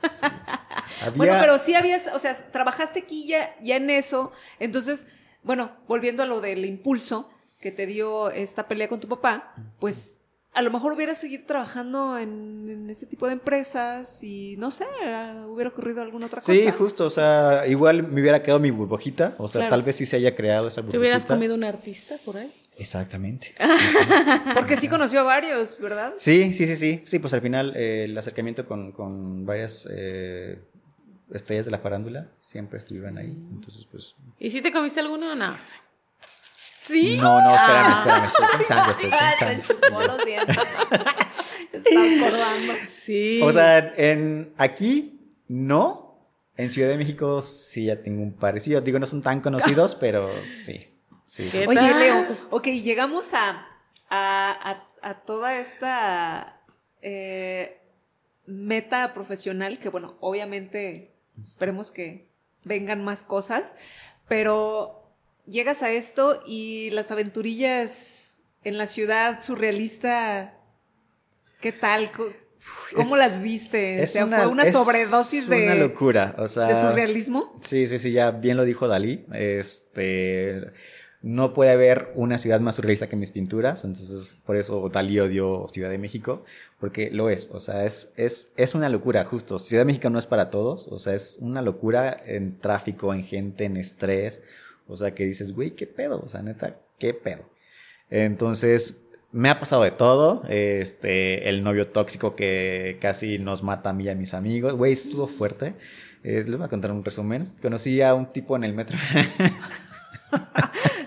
Había- Bueno, pero sí habías, o sea, trabajaste aquí ya, ya en eso. Entonces, bueno, volviendo a lo del impulso que te dio esta pelea con tu papá, pues a lo mejor hubieras seguido trabajando en, en ese tipo de empresas y no sé, ah, hubiera ocurrido alguna otra cosa. Sí, justo, o sea, igual me hubiera quedado mi burbujita, o sea, Claro. tal vez sí se haya creado esa burbujita. ¿Te hubieras comido un artista por ahí? Exactamente. Porque sí conoció a varios, ¿verdad? Sí, sí, sí, sí. Sí, pues al final eh, el acercamiento con, con varias eh, estrellas de la farándula siempre estuvieron ahí. Entonces, pues. ¿Y si te comiste alguno o no? ¿Sí? No, no, espérame, Ah. espérame, estoy pensando, estoy se pensando. chupó los dientes. Está acordando. Sí. O sea, en aquí no. En Ciudad de México sí ya tengo un parecido. Digo, no son tan conocidos, pero sí. Sí, sí, ¿Qué Oye, tal? Leo, ok, llegamos a, a, a- a toda esta eh, meta profesional que, bueno, obviamente esperemos que vengan más cosas, pero llegas a esto y las aventurillas en la ciudad surrealista, ¿qué tal? ¿Cómo Es- las viste? O sea, fue una es sobredosis de, una locura. O sea, de surrealismo. Sí, sí, sí, ya bien lo dijo Dalí. Este. No puede haber una ciudad más surrealista que mis pinturas, entonces por eso Dalí odió Ciudad de México, porque lo es, o sea, es, es, es una locura, justo. Ciudad de México no es para todos, o sea, es una locura en tráfico, en gente, en estrés, o sea, que dices, güey, ¿qué pedo? O sea, neta, ¿qué pedo? Entonces, me ha pasado de todo. Este, el novio tóxico que casi nos mata a mí y a mis amigos. Güey, estuvo fuerte. Eh, les voy a contar un resumen. Conocí a un tipo en el metro.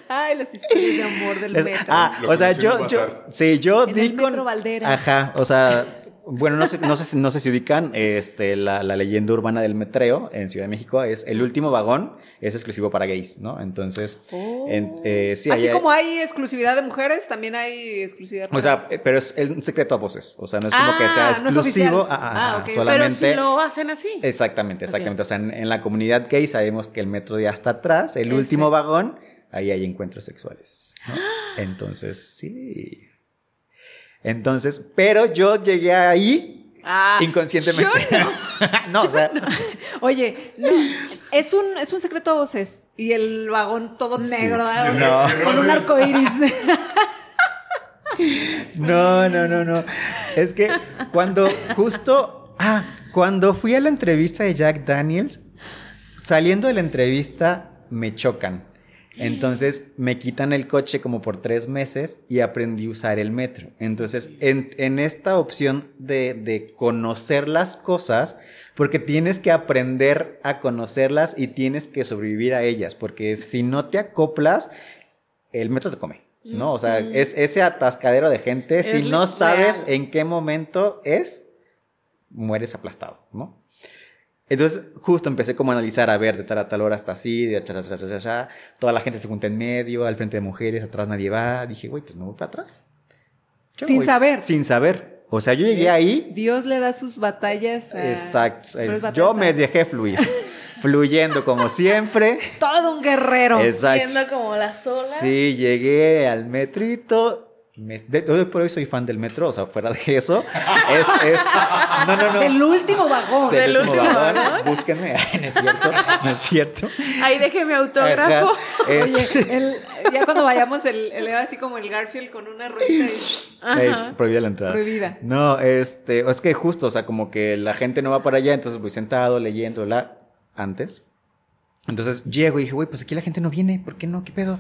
Ay, las historias de amor del metro. ah, Lo o sea, yo, yo, sí, yo En di el con. Metro Valderas. Ajá, o sea, bueno, no sé, no sé, si- no sé si ubican este, la, la leyenda urbana del metreo en Ciudad de México. Es el último vagón, es exclusivo para gays, ¿no? Entonces, en- eh, sí, Así como hay exclusividad de mujeres, también hay exclusividad O sea, eh, pero es el- un secreto a voces. O sea, no es como que sea Ah, no es exclusivo. oficial. ah, ah, solamente. Pero si lo hacen así. Exactamente, exactamente. O sea, en, en la comunidad gay sabemos que el metro ya está atrás, el Ese. último vagón, ahí hay encuentros sexuales. ¿no? Entonces, sí. Entonces, pero yo llegué ahí Ah, inconscientemente. yo no. no, o sea, Oye, no, es un, es un secreto a voces. Y el vagón todo negro, con un arco iris. No, no, no, no. Es que cuando justo, ah, cuando fui a la entrevista de Jack Daniels, saliendo de la entrevista me chocan. Entonces me quitan el coche como por tres meses y aprendí a usar el metro. Entonces, en, en esta opción de, de conocer las cosas, porque tienes que aprender a conocerlas y tienes que sobrevivir a ellas, porque si no te acoplas, el metro te come. ¿no? O sea, es ese atascadero de gente, si no sabes en qué momento es, mueres aplastado, ¿no? Entonces, justo empecé como a analizar, a ver, de tal a tal hora hasta así, de cha, cha, cha, cha, cha, cha. toda la gente se junta en medio, al frente de mujeres, atrás nadie va. Dije, güey, pues me voy para atrás. Yo Sin voy- saber. Sin saber. O sea, yo llegué ahí, Dios le da sus batallas. a- exacto. sus Yo me dejé fluir, fluyendo como siempre. Todo un guerrero. Exacto. Viendo como las olas. Sí, llegué al metrito, me- de, hoy por hoy soy fan del metro, o sea, fuera de eso. Es, es, no, no, no. Del último vagón. Del, Del último, último vagón. vagón. Búsquenme. no es cierto. No es cierto. Ahí deje mi autógrafo. Ajá, es- Oye, el- ya cuando vayamos, el, el así como el Garfield con una ruedita y- prohibida la entrada. Prohibida. No, este, es que justo, o sea, como que la gente no va para allá, entonces voy sentado, leyendo, la antes. Entonces llego y dije, güey, pues aquí la gente no viene, ¿por qué no? ¿Qué pedo?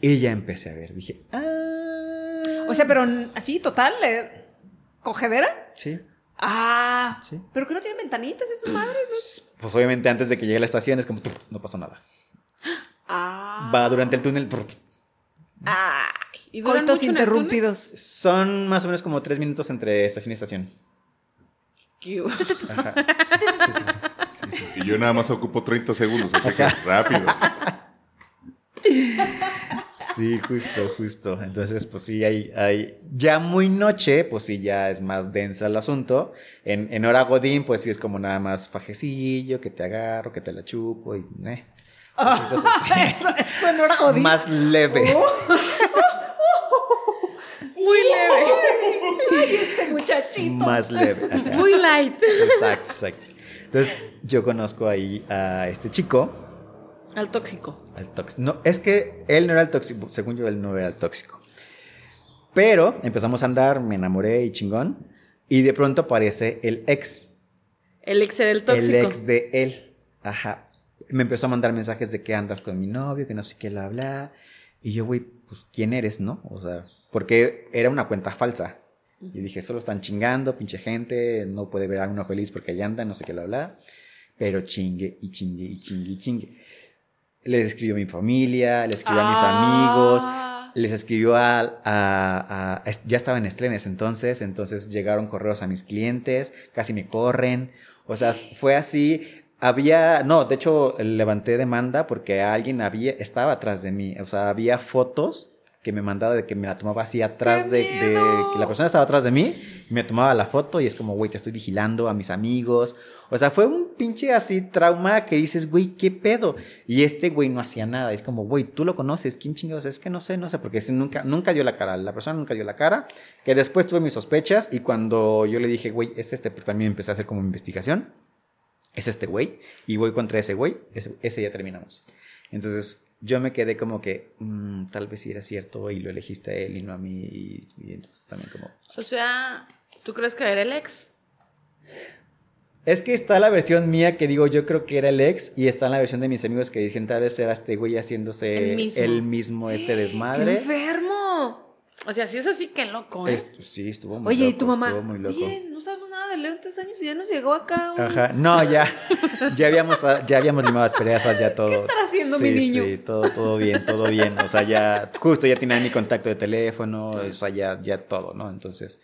Y ya empecé a ver, dije, ah. O sea, pero así, total, eh, cogedera. Sí. Ah, Sí. pero que no tienen ventanitas esas madres, ¿no? Pues obviamente antes de que llegue a la estación es como, "Trr, no pasó nada. Ah. Va durante el túnel, Ay, ¿y Coitos mucho en el túnel? interrumpidos. son más o menos como tres minutos entre estación y estación. Qué- Ajá. Sí, sí, sí, yo nada más ocupo 30 segundos, así que rápido. Sí, justo, justo. Entonces, pues sí, hay, hay. Ya muy noche, pues sí, ya es más densa el asunto. En, en hora Godín, pues sí es como nada más fajecillo, que te agarro, que te la chupo y. Eh. Entonces, sí, eso, eso no era jodido. más leve. Muy leve. Ay, este muchachito. Más leve. ajá. Muy light. Exacto, exacto. Entonces, yo conozco ahí a este chico. Al tóxico. Al tóxico. No, es que él no era el tóxico. Según yo, él no era el tóxico. Pero empezamos a andar, me enamoré y chingón. Y de pronto aparece el ex. El ex era el tóxico. El ex de él. Ajá. Me empezó a mandar mensajes de que andas con mi novio, que no sé qué, la bla. Y yo, güey, pues, ¿quién eres, no? O sea, porque era una cuenta falsa. Y dije, solo están chingando, pinche gente, no puede ver a uno feliz porque allá anda, no sé qué, la bla. Pero chingue y chingue y chingue y chingue. Les escribió a mi familia, les escribió a mis amigos, Ah. les escribió a, a- a- a- Ya estaba en estrenes entonces, entonces llegaron correos a mis clientes, casi me corren. O sea, fue así. Había. No, de hecho, levanté demanda porque alguien había, estaba atrás de mí. O sea, había fotos que me mandaba de que me la tomaba así atrás de, de- que la persona estaba atrás de mí, me tomaba la foto y es como, güey, te estoy vigilando a mis amigos. O sea, fue un pinche así trauma que dices, güey, ¿qué pedo? Y este güey no hacía nada. Es como, güey, tú lo conoces, ¿quién chingados? Es que no sé, no sé, porque nunca, nunca dio la cara. La persona nunca dio la cara. Que después tuve mis sospechas y cuando yo le dije, güey, es este, pero también empecé a hacer como investigación. Es este güey. Y voy contra ese güey. Ese, ese ya terminamos. Entonces, yo me quedé como que, mm, tal vez sí era cierto y lo elegiste a él y no a mí. Y, y entonces también como... O sea, ¿tú crees que era el ex? Es que está la versión mía que digo, yo creo que era el ex, y está la versión de mis amigos que dicen tal vez era este güey haciéndose El mismo. el mismo este ¡Qué desmadre. enfermo! O sea, si es así, que loco, ¿eh? Esto, sí, estuvo muy Oye, loco. ¿y tu mamá? Estuvo muy loco. Oye, no sabemos nada de León tres años y ya nos llegó acá. un- Ajá, no, ya, ya habíamos, ya habíamos limado asperezas, ya todo. ¿Qué estará haciendo Sí, mi niño? Sí, todo, todo bien, todo bien. O sea, ya, justo ya tenía mi contacto de teléfono, o sea, ya, ya todo, ¿no? Entonces,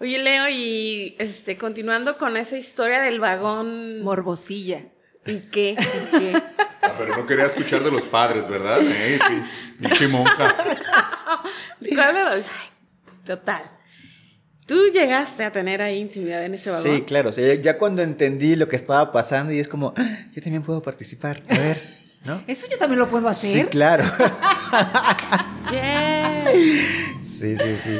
Oye, Leo, y este, continuando con esa historia del vagón. Morbosilla. ¿Y qué? ¿Y qué? Ah, pero no quería escuchar de los padres, ¿verdad? Eh. Pinche monja. ¿Cuál de los- Ay, total. ¿Tú llegaste a tener ahí intimidad en ese vagón? sí, claro, o sea, ya, ya cuando entendí lo que estaba pasando y es como, "Ah, yo también puedo participar, a ver, ¿no? ¿Eso yo también lo puedo hacer? Sí, claro. Bien. Sí, sí, sí.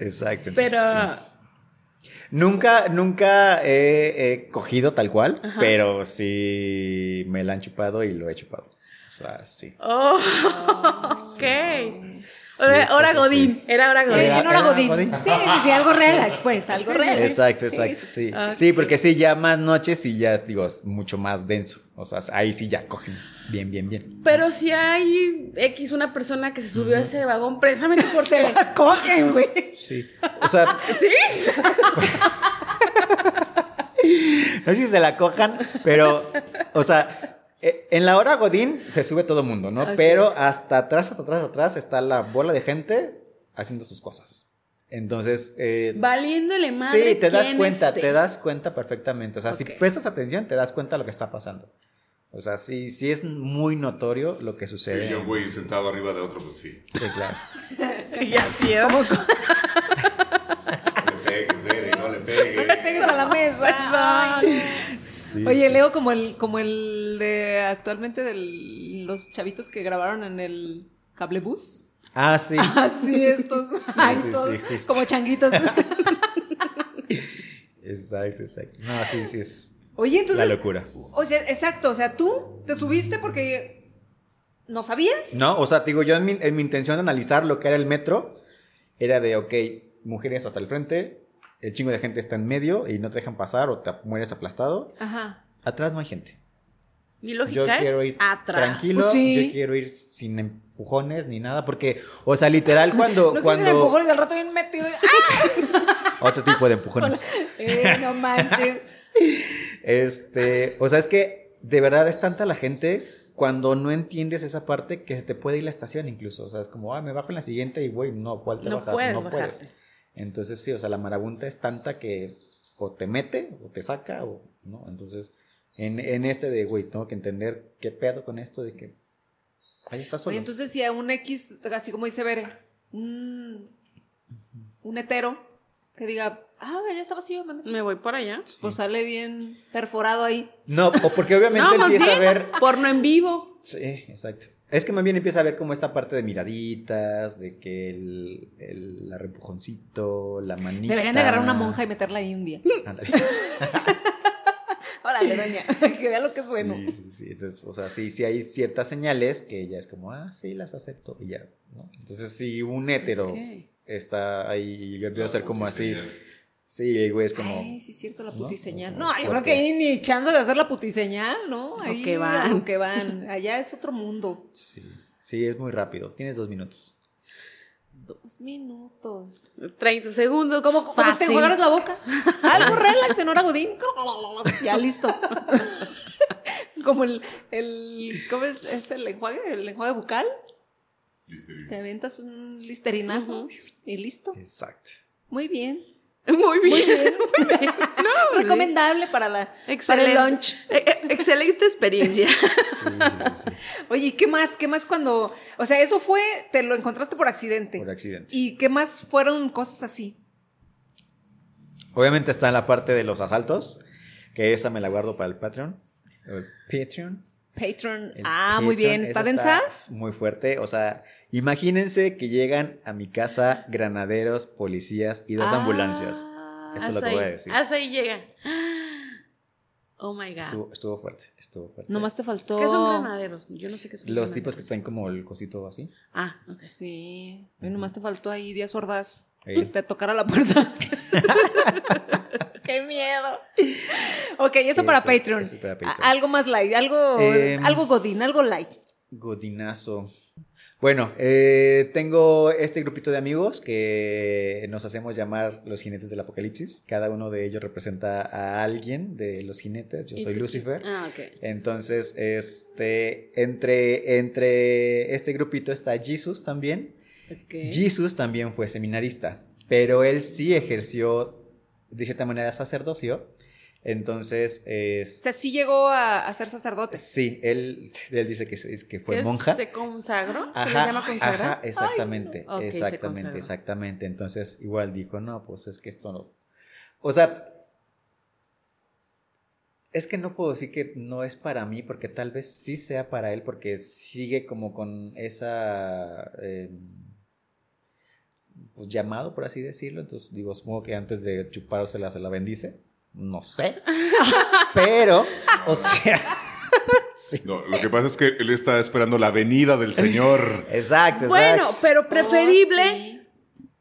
Exacto. Pero, sí. Nunca, nunca he, he cogido tal cual, pero sí me la han chupado y lo he chupado. O sea, sí. oh, ok. Sí, Hora- Godín, sí. era hora Godín. Eh, en hora era Godín. Godín. Sí, sí, sí, algo relax, pues, algo relax. Exacto, exacto, sí, sí. sí. Sí, porque sí, ya más noches y ya, digo, es mucho más denso. O sea, ahí sí ya cogen bien, bien, bien. Pero si hay X, una persona que se subió a ese vagón precisamente porque... Se la cogen, güey. Sí. O sea, ¿Sí? no sé si se la cojan, pero, o sea, en la hora Godín se sube todo el mundo, ¿no? Pero hasta atrás, hasta atrás, atrás está la bola de gente haciendo sus cosas. Entonces, eh, Valiéndole madre sí, te das cuenta, esté. te das cuenta perfectamente. O sea, si Ok. prestas atención, te das cuenta de lo que está pasando. O sea, sí, sí es muy notorio lo que sucede. Y yo, güey, sentado arriba de otro, pues sí. Sí, claro. Y así, ¿eh? No le pegues, Bere, no le No le pegues. pegues a la mesa. Ay. Oye, Leo, como el, como el de actualmente de los chavitos que grabaron en el cablebús. Ah, sí. Así estos. ay, sí, todos justo. como changuitos. Exacto, exacto. No, sí, sí es Oye, entonces. la locura. O sea, exacto. O sea, tú te subiste porque no sabías. No, o sea, te digo, yo en mi, en mi intención de analizar lo que era el metro, era de, ok, mujeres hasta el frente, el chingo de gente está en medio y no te dejan pasar o te mueres aplastado. Ajá. Atrás no hay gente. Mi Yo lógica quiero es ir atrás. tranquilo, Pues sí. yo quiero ir sin empujones ni nada, porque, o sea, literal, cuando... No cuando cuando... empujones al rato bien metido. ¡Ah! Otro tipo de empujones. Eh, no manches. Este, o sea, es que de verdad es tanta la gente cuando no entiendes esa parte que se te puede ir la estación incluso. O sea, es como, ah, me bajo en la siguiente y voy, no, ¿cuál te No bajas? puedes no bajarte. puedes. Entonces sí, o sea, la marabunta es tanta que o te mete o te saca o no. Entonces, en, en este de, güey, tengo que entender qué pedo con esto de que ahí está solo. Oye, entonces si a un X, así como dice Bere, un, un hetero que diga, ah, ya está vacío, me meto", Me voy por allá. pues sale bien perforado ahí. No, o porque obviamente No, empieza a ver porno en vivo. Sí, exacto. Es que más bien empieza a ver como esta parte de miraditas, de que el, el la reempujoncito, la manita. Deberían de agarrar una monja y meterla ahí un día. Ándale. Órale, doña, que vea lo que es bueno. Sí, sí, sí. Entonces, o sea, sí, sí hay ciertas señales que ya es como, ah, sí, las acepto y ya, ¿no? Entonces, si un hétero está ahí y yo a ser como así, sí, el güey es como... Ay, sí es cierto, la ¿no? putiseñal. Como No, yo creo que ahí ni chance de hacer la putiseñal, ¿no? Ahí que van. que van. Allá es otro mundo. Sí, sí, es muy rápido. Tienes dos minutos. Dos minutos. 30 segundos. Como como si te enjuagaras la boca. Algo relax en hora godín. Ya listo. Como el, el ¿cómo es, es el enjuague? El enjuague bucal. Listerine. Te aventas un listerinazo y listo. Exacto. Muy bien. Muy bien. No, Recomendable para la para el lunch. Eh, eh, excelente experiencia. Sí, sí. Oye, ¿y qué más? ¿Qué más cuando, o sea, eso fue, te lo encontraste por accidente? Por accidente. ¿Y qué más fueron cosas así? Obviamente está en la parte de los asaltos, que esa me la guardo para el Patreon. El Patreon. Patreon. El ah, muy bien. ¿Está densa? Muy fuerte. O sea, imagínense que llegan a mi casa granaderos, policías y dos Ah. ambulancias. Esto es lo que voy a ahí. decir. Hasta ahí llega. Oh my God. Estuvo, estuvo fuerte, estuvo fuerte. Nomás te faltó. ¿Qué son granaderos? Yo no sé qué son Los tipos que traen como el cosito así. Ah, ok. Sí. Y nomás te faltó ahí días sordas. Sí. Que te tocara la puerta. ¡Qué miedo! Ok, eso para Eso, Patreon. eso para Patreon. Algo más light, algo, Em, algo godín, algo light. Godinazo. Bueno, eh, tengo este grupito de amigos que nos hacemos llamar los jinetes del apocalipsis. Cada uno de ellos representa a alguien de los jinetes. Yo ¿Y soy Lucifer. Ah, ok. Entonces, este, entre, entre este grupito está Jesus también. Ok. Jesus también fue seminarista, pero él sí ejerció de cierta manera sacerdocio. Entonces, O es, sea, sí llegó a, a ser sacerdote. sí, él, él dice que, es- que fue monja. ¿Se consagró? ¿Se le Ajá, llama consagrar? ajá, exactamente, no. Exactamente, exactamente. Entonces, igual dijo, no, pues es que esto no. O sea, es que no puedo decir que no es para mí, porque tal vez sí sea para él, porque sigue como con esa. eh, pues llamado, por así decirlo. Entonces, digo, supongo que antes de chupársela se la bendice. No sé. Pero, o sea. sí. No, lo que pasa es que él está esperando la venida del Señor. Exacto, exacto. Bueno, pero preferible. Oh, sí.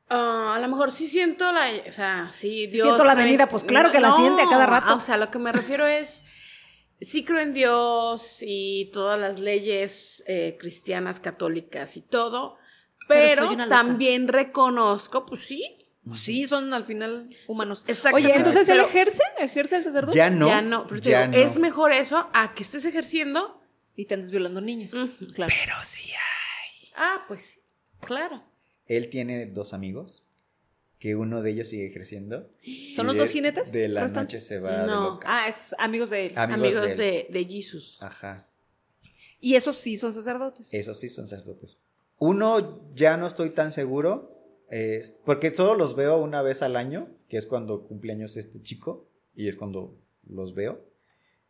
ah, a lo mejor sí siento la, o sea, sí, Sí Dios siento la venida, pues claro que la siente a cada rato. O sea, lo que me refiero es, sí creo en Dios y todas las leyes eh, cristianas, católicas y todo, Pero también reconozco, pues sí, Sí, son al final humanos. Exacto. Oye, entonces él ejerce, ejerce el sacerdote Ya no. ya no, pero te ya digo, no. es mejor eso a que estés ejerciendo. y te andes violando niños. Claro. Pero sí Ah, pues sí, claro. Él tiene dos amigos, que uno de ellos sigue ejerciendo. ¿Son los de- dos jinetes? De la restantes? noche se va de No. loca. Ah, es amigos de él. Amigos Amigos, de de, de Jesus. Ajá, Y esos sí son sacerdotes. esos sí son sacerdotes. Uno ya no estoy tan seguro, es- porque solo los veo una vez al año, que es cuando cumpleaños este chico, y es cuando los veo.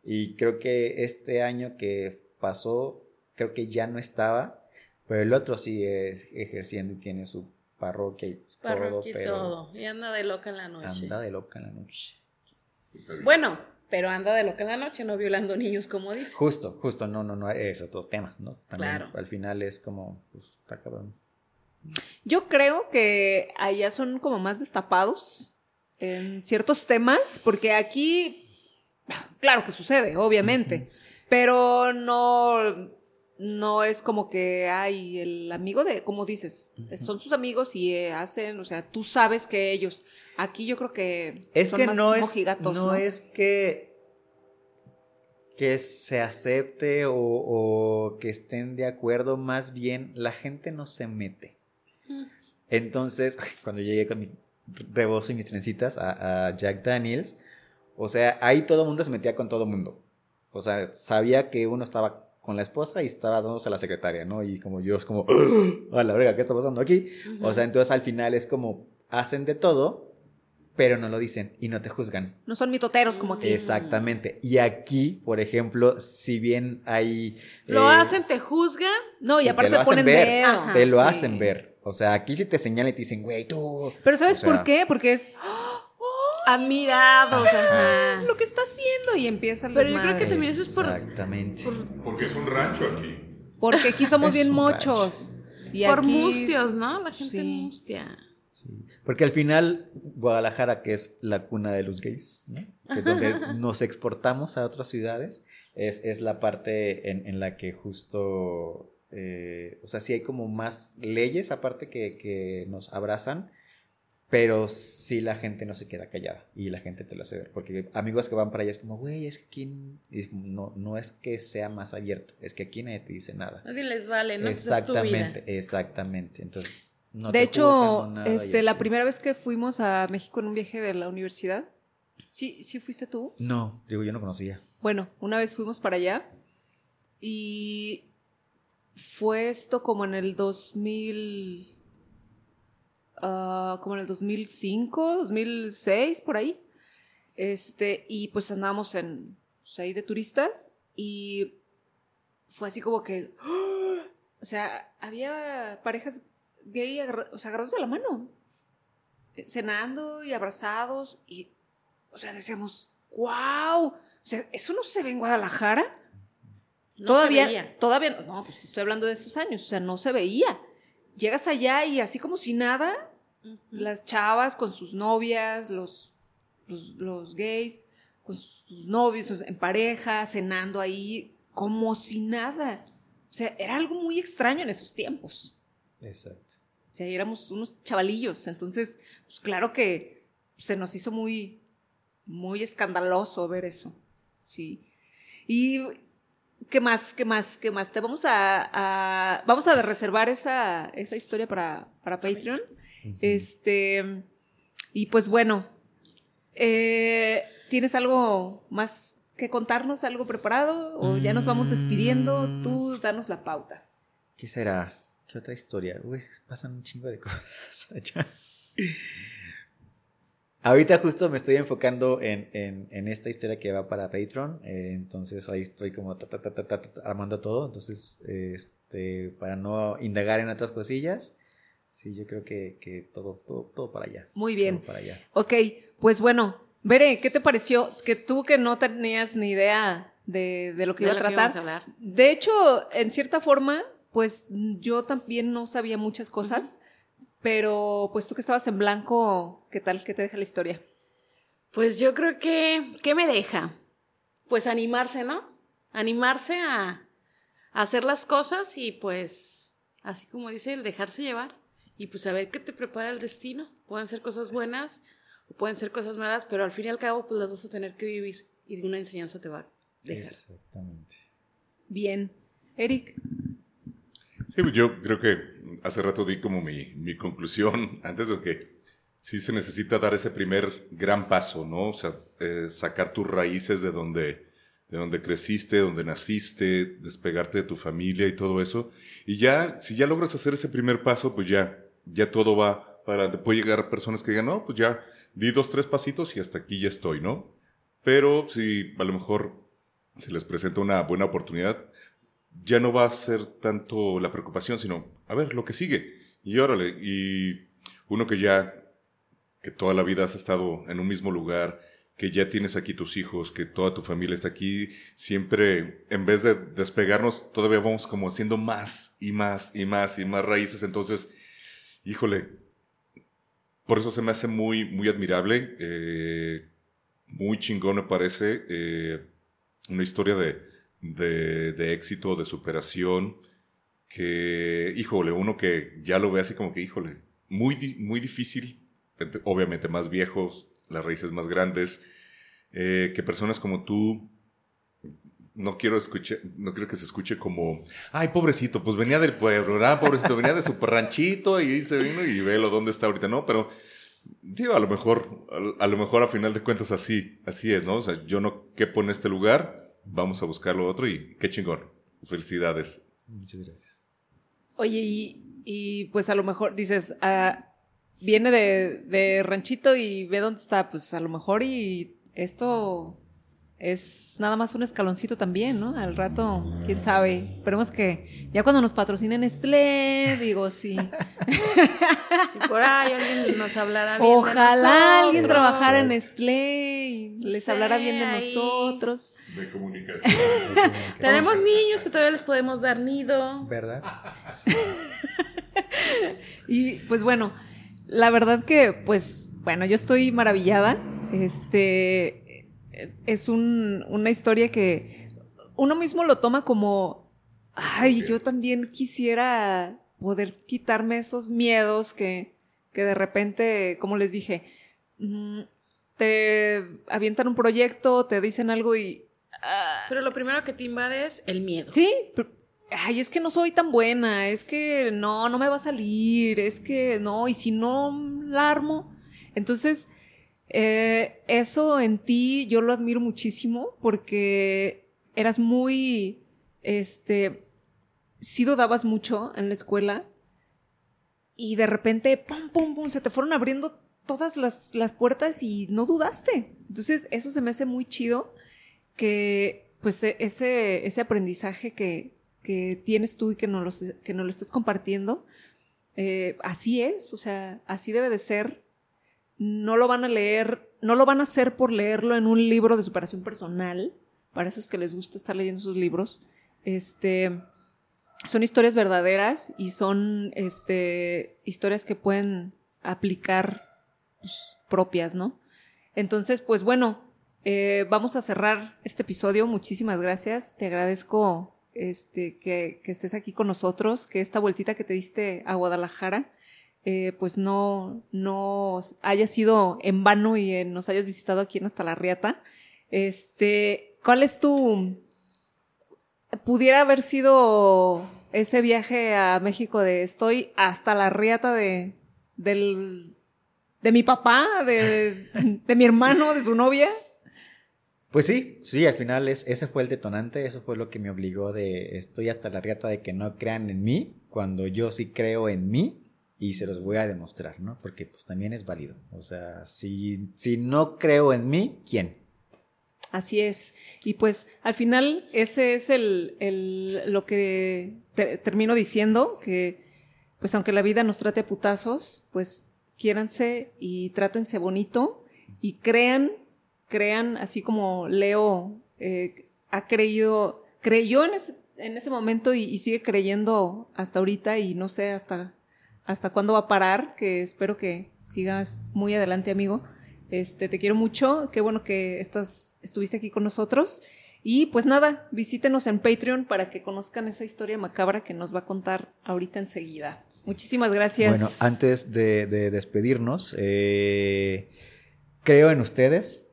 Y creo que este año que pasó, creo que ya no estaba, Pero el otro sí es ejerciendo y tiene su parroquia y Parroquia todo, y pero todo. Y anda de loca en la noche. anda de loca en la noche. Bueno, pero anda de loca en la noche, no violando niños, como dice. Justo, justo, no, no, no, es otro tema, ¿no? También Claro. al final es como, pues, está cabrón. Yo creo que allá son como más destapados en ciertos temas, porque aquí, claro que sucede, obviamente, pero no, no es como que hay el amigo de, como dices, son sus amigos y eh, hacen, o sea, tú sabes que ellos. Aquí yo creo que Es son que más no es, mojigatos, no, es que, que se acepte o, o que estén de acuerdo, más bien la gente no se mete. Entonces, cuando llegué con mi rebozo y mis trencitas a, a Jack Daniels, o sea, ahí todo el mundo se metía con todo el mundo. O sea, sabía que uno estaba con la esposa y estaba dándose a la secretaria, ¿no? Y como yo es como, a la verga, ¿qué está pasando aquí? O sea, entonces al final es como, hacen de todo, pero no lo dicen y no te juzgan. No son mitoteros como aquí. Exactamente. Y aquí, por ejemplo, si bien hay... Lo eh, hacen, te juzgan. No, y te aparte lo te hacen ponen ver, dedo. Ajá, te lo Sí. hacen ver. O sea, aquí si te señalan y te dicen, güey, tú... Pero ¿sabes O sea, por qué? Porque es Admirados, ajá. lo que está haciendo y empieza Pero yo creo que también eso es por, Exactamente. por, Porque es un rancho aquí. Porque aquí somos Es bien mochos. Y por aquí mustios, ¿no? La gente sí. mustia. Sí. Porque al final, Guadalajara, que es la cuna de los gays, ¿no? que es donde nos exportamos a otras ciudades, es, es la parte en, en la que justo, eh, o sea, sí hay como más leyes aparte que, que nos abrazan, pero sí la gente no se queda callada y la gente te lo hace ver. Porque amigos que van para allá es como, güey, es que aquí y es como, no, no es que sea más abierto, es que aquí nadie te dice nada. Nadie les vale, ¿no? Pues es tu exactamente, vida. exactamente. Entonces, no de te hecho, nada, este, la primera vez que fuimos a México en un viaje de la universidad, ¿sí, sí fuiste tú? No, digo, yo no conocía. Bueno, una vez fuimos para allá y fue esto como en el 2000, ah, como en el 2005, 2006, por ahí. Este, y pues andábamos en, pues, ahí de turistas y fue así como que, ¡ah! o sea, había parejas gay, o sea, agarrados de la mano, eh, cenando y abrazados y, o sea, decíamos, wow, o sea, eso no se ve en Guadalajara. No se todavía, veía. todavía, no, no, pues estoy hablando de esos años, o sea, no se veía. Llegas allá y así como si nada, las chavas con sus novias, los, los, los gays con sus novios en pareja, cenando ahí, como si nada. O sea, era algo muy extraño en esos tiempos. Exacto. O sea, éramos unos chavalillos, entonces, pues claro que se nos hizo muy, muy escandaloso ver eso. Sí. Y ¿qué más? ¿Qué más? ¿Qué más? Te vamos a, a- vamos a reservar esa, esa historia para, para Patreon. Este, y pues bueno, eh, ¿tienes algo más que contarnos, algo preparado? ¿O ya nos vamos despidiendo? Mm. Tú danos la pauta. ¿Qué será? ¿Qué otra historia? Uy, pasan un chingo de cosas allá. Ahorita justo me estoy enfocando en, en- en esta historia que va para Patreon. eh, entonces ahí estoy como ta, ta, ta, ta, ta, ta, armando todo. Entonces, este, para no indagar en otras cosillas. Sí, yo creo que, que todo, todo, todo para allá. Muy bien. Todo para allá. Ok, pues bueno, Bere, ¿qué te pareció? Que tú que no tenías ni idea de, de lo que De iba a tratar. a hablar. De hecho, en cierta forma, pues yo también no sabía muchas cosas, pero pues tú que estabas en blanco, ¿qué tal? ¿Qué te deja la historia? Pues yo creo que, ¿qué me deja? Pues animarse, ¿no? Animarse a, a hacer las cosas y pues, así como dice, el dejarse llevar y pues saber qué te prepara el destino. Pueden ser cosas buenas o pueden ser cosas malas, pero al fin y al cabo pues las vas a tener que vivir y de una enseñanza te va a dejar. Exactamente. Bien. Eric, Sí, pues yo creo que hace rato di como mi, mi conclusión antes de que sí se necesita dar ese primer gran paso, ¿no? O sea, eh, sacar tus raíces de donde, de donde creciste, donde naciste, despegarte de tu familia y todo eso. Y ya, si ya logras hacer ese primer paso, pues ya, ya todo va para, puede llegar personas que digan, no, pues ya di dos, tres pasitos y hasta aquí ya estoy, ¿no? Pero si a lo mejor se les presenta una buena oportunidad, ya no va a ser tanto la preocupación, sino, a ver, lo que sigue. Y órale, y uno que ya, que toda la vida has estado en un mismo lugar, que ya tienes aquí tus hijos, que toda tu familia está aquí, siempre, en vez de despegarnos, todavía vamos como haciendo más y más y más y más raíces. Entonces, híjole, por eso se me hace muy, muy admirable, eh, muy chingón me parece, eh, una historia de, de, éxito, de superación, que, híjole, uno que ya lo ve así como que, híjole, muy, muy difícil, obviamente más viejos, las raíces más grandes, eh, que personas como tú, no quiero escuchar, no quiero que se escuche como, ay, pobrecito, pues venía del pueblo, ¿verdad? Pobrecito, venía de su ranchito y se vino y velo dónde está ahorita, ¿no? Pero, digo, a lo mejor, a, lo mejor a final de cuentas así, así es, ¿no? O sea, yo no quepo en este lugar, vamos a buscar lo otro y qué chingón. Felicidades. Muchas gracias. Oye, y, y pues a lo mejor dices, ah, viene de, de ranchito y ve dónde está, pues a lo mejor y esto es nada más un escaloncito también, ¿no? Al rato, quién sabe. Esperemos que ya cuando nos patrocinen Nestlé, digo, sí. Si por ahí alguien nos hablara bien Ojalá alguien trabajara en Nestlé y les hablara bien de nosotros. De comunicación. Tenemos niños que todavía les podemos dar nido. ¿Verdad? y pues bueno, la verdad que, pues, bueno, yo estoy maravillada. Este es una historia que uno mismo lo toma como, ay, yo también quisiera poder quitarme esos miedos que, que de repente, como les dije, mm, te avientan un proyecto, te dicen algo y... Ah, pero lo primero que te invade es el miedo. Sí, ay, es que no soy tan buena, es que no, no me va a salir, es que no, y si no la armo, entonces eh, eso en ti yo lo admiro muchísimo porque eras muy, este, sí dudabas mucho en la escuela y de repente, pum, pum, pum, se te fueron abriendo todas las, las puertas y no dudaste. Entonces, eso se me hace muy chido que, pues, e, ese, ese aprendizaje que, que tienes tú y que no lo, que lo estés compartiendo, eh, así es, o sea, así debe de ser no lo van a leer, no lo van a hacer por leerlo en un libro de superación personal, para esos que les gusta estar leyendo sus libros. Este, son historias verdaderas y son este, historias que pueden aplicar pues, propias, ¿no? Entonces, pues bueno, eh, vamos a cerrar este episodio. Muchísimas gracias. Te agradezco este, que, que estés aquí con nosotros, que esta vueltita que te diste a Guadalajara eh, pues no, no haya sido en vano y nos hayas visitado aquí en Hasta la Riata. Este, ¿cuál es tu, pudiera haber sido ese viaje a México de estoy hasta la riata de, del, de mi papá, de, de mi hermano, de su novia? Pues sí, sí, al final es, ese fue el detonante, eso fue lo que me obligó de estoy hasta la riata de que no crean en mí, cuando yo sí creo en mí y se los voy a demostrar, ¿no? Porque pues también es válido. O sea, si, si no creo en mí, ¿quién? Así es. Y pues al final ese es el, el lo que termino diciendo, que pues aunque la vida nos trate a putazos, pues quiéranse y trátense bonito y crean, crean, así como Leo eh, ha creído, creyó en ese, en ese momento y, y sigue creyendo hasta ahorita y no sé hasta hasta cuándo va a parar, que espero que sigas muy adelante, amigo. Este, te quiero mucho, qué bueno que estás, estuviste aquí con nosotros. Y pues nada, visítenos en Patreon para que conozcan esa historia macabra que nos va a contar ahorita enseguida. Muchísimas gracias. Bueno, antes de, despedirnos, eh, creo en ustedes,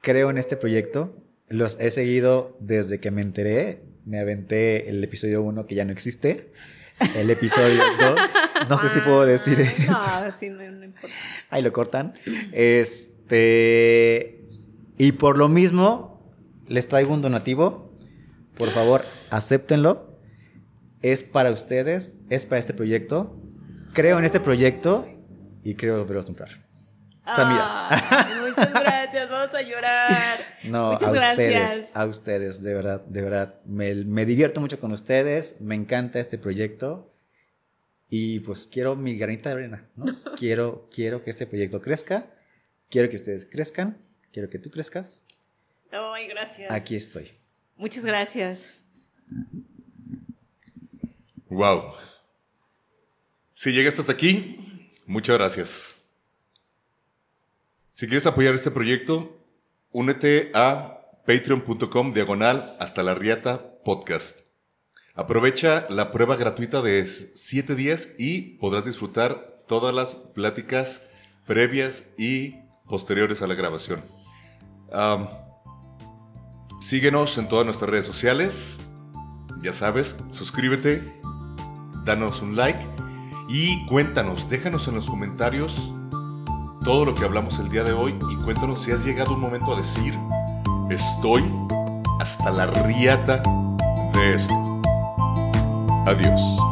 creo en este proyecto, los he seguido desde que me enteré, me aventé el episodio 1 que ya no existe el episodio 2. No sé si puedo decir eso. No, sí, no, importa. Ahí lo cortan. Este. Y por lo mismo, les traigo un donativo. Por favor, acéptenlo. Es para ustedes, es para este proyecto. Creo en este proyecto y creo volverlos a comprar. Samira. muchas gracias, vamos a llorar. No, Muchas a gracias. ustedes, a ustedes, de verdad, de verdad. Me, me divierto mucho con ustedes, me encanta este proyecto y pues quiero mi granita de arena, ¿no? quiero, quiero que este proyecto crezca, quiero que ustedes crezcan, quiero que tú crezcas. Ay, gracias. Aquí estoy. Muchas gracias. Wow. Si llegaste hasta aquí, muchas gracias. Si quieres apoyar este proyecto, únete a patreon.com diagonal hasta la riata podcast. Aprovecha la prueba gratuita de 7 días y podrás disfrutar todas las pláticas previas y posteriores a la grabación. Síguenos en todas nuestras redes sociales. Ya sabes, suscríbete, danos un like y cuéntanos, déjanos en los comentarios todo lo que hablamos el día de hoy y cuéntanos si has llegado un momento a decir, estoy hasta la riata de esto. Adiós.